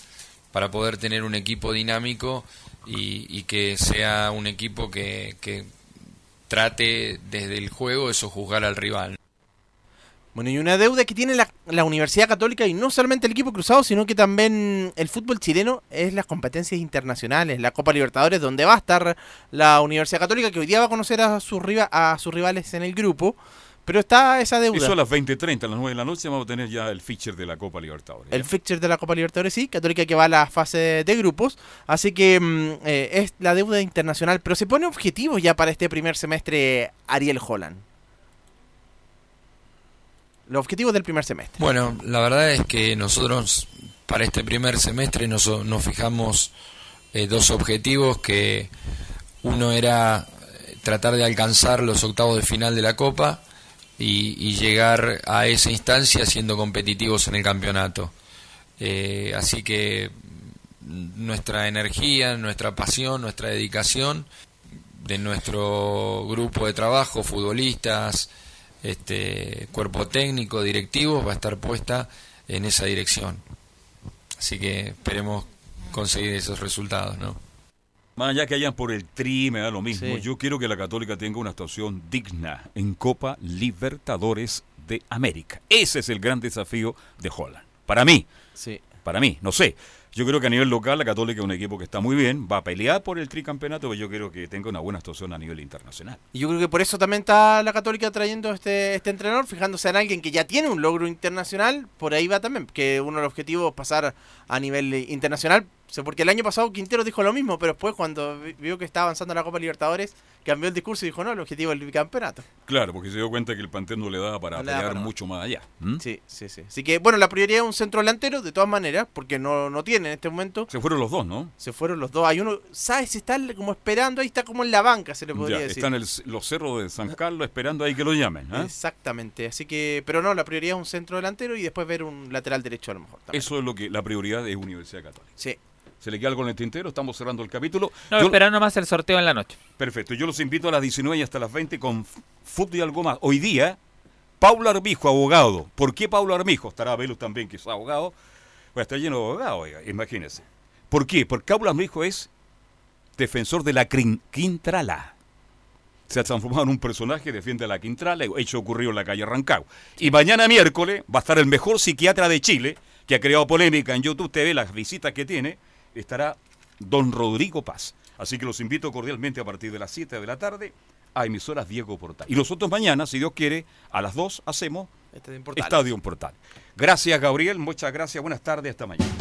para poder tener un equipo dinámico y, que sea un equipo que, trate desde el juego eso juzgar al rival. Bueno, y una deuda que tiene la, la Universidad Católica, y no solamente el equipo cruzado, sino que también el fútbol chileno, es las competencias internacionales, la Copa Libertadores, donde va a estar la Universidad Católica, que hoy día va a conocer a a sus rivales en el grupo, pero está esa deuda. Eso a las 20.30, a las 9 de la noche, vamos a tener ya el feature de la Copa Libertadores. El fixture de la Copa Libertadores, sí, Católica que va a la fase de grupos, así que mm, eh, es la deuda internacional, pero se pone objetivos ya para este primer semestre Ariel Holland. Los objetivos del primer semestre. Bueno, la verdad es que nosotros para este primer semestre nos, nos fijamos eh, dos objetivos que uno era eh, tratar de alcanzar los octavos de final de la Copa y, y llegar a esa instancia siendo competitivos en el campeonato. Eh, así que nuestra energía, nuestra pasión, nuestra dedicación de nuestro grupo de trabajo, futbolistas, este cuerpo técnico, directivos, va a estar puesta en esa dirección. Así que esperemos conseguir esos resultados, ¿no? Más allá que hayan por el tri, me da lo mismo. Sí. Yo quiero que la Católica tenga una actuación digna en Copa Libertadores de América. Ese es el gran desafío de Holland. Para mí. Sí. Para mí, no sé. Yo creo que a nivel local la Católica es un equipo que está muy bien, va a pelear por el tricampeonato, pero yo creo que tenga una buena actuación a nivel internacional. Y yo creo que por eso también está la Católica trayendo este, este entrenador, fijándose en alguien que ya tiene un logro internacional, por ahí va también, que uno de los objetivos es pasar a nivel internacional, O sea, porque el año pasado Quintero dijo lo mismo, pero después cuando vi- vio que estaba avanzando la Copa Libertadores, cambió el discurso y dijo, no, el objetivo es el bicampeonato. Claro, porque se dio cuenta que el plantel no le daba para No pelear para mucho más allá. ¿Mm? Sí, sí, sí. Así que, bueno, la prioridad es un centro delantero, de todas maneras, porque no, no tiene en este momento. Se fueron los dos, ¿no? Se fueron los dos. Hay uno, ¿sabes? Está como esperando, ahí está como en la banca, se le podría Ya, decir. están el- los cerros de San Carlos esperando ahí que lo llamen. ¿ah? Exactamente, así que, pero no, la prioridad es un centro delantero y después ver un lateral derecho a lo mejor. también. Eso es lo que la prioridad de Universidad Católica. Sí. ¿Se le queda algo en el tintero? Estamos cerrando el capítulo. No, Yo- esperar nomás el sorteo en la noche. Perfecto, yo los invito a las 19 y hasta las 20 con fútbol y algo más. Hoy día, Paulo Armijo, abogado. ¿Por qué Paulo Armijo? Estará Velus también, que es abogado. Pues está lleno de abogados, oiga, imagínense. ¿Por qué? Porque Paulo Armijo es defensor de la Quintrala. Se ha transformado en un personaje que defiende a la Quintrala, hecho ocurrido en la calle Rancagua. Y mañana miércoles va a estar el mejor psiquiatra de Chile, que ha creado polémica en YouTube TV, las visitas que tiene, estará don Rodrigo Paz. Así que los invito cordialmente a partir de las 7 de la tarde a emisoras Diego Portal. Y nosotros mañana, si Dios quiere, a las 2 hacemos Estadio Portal. Gracias, Gabriel. Muchas gracias. Buenas tardes. Hasta mañana.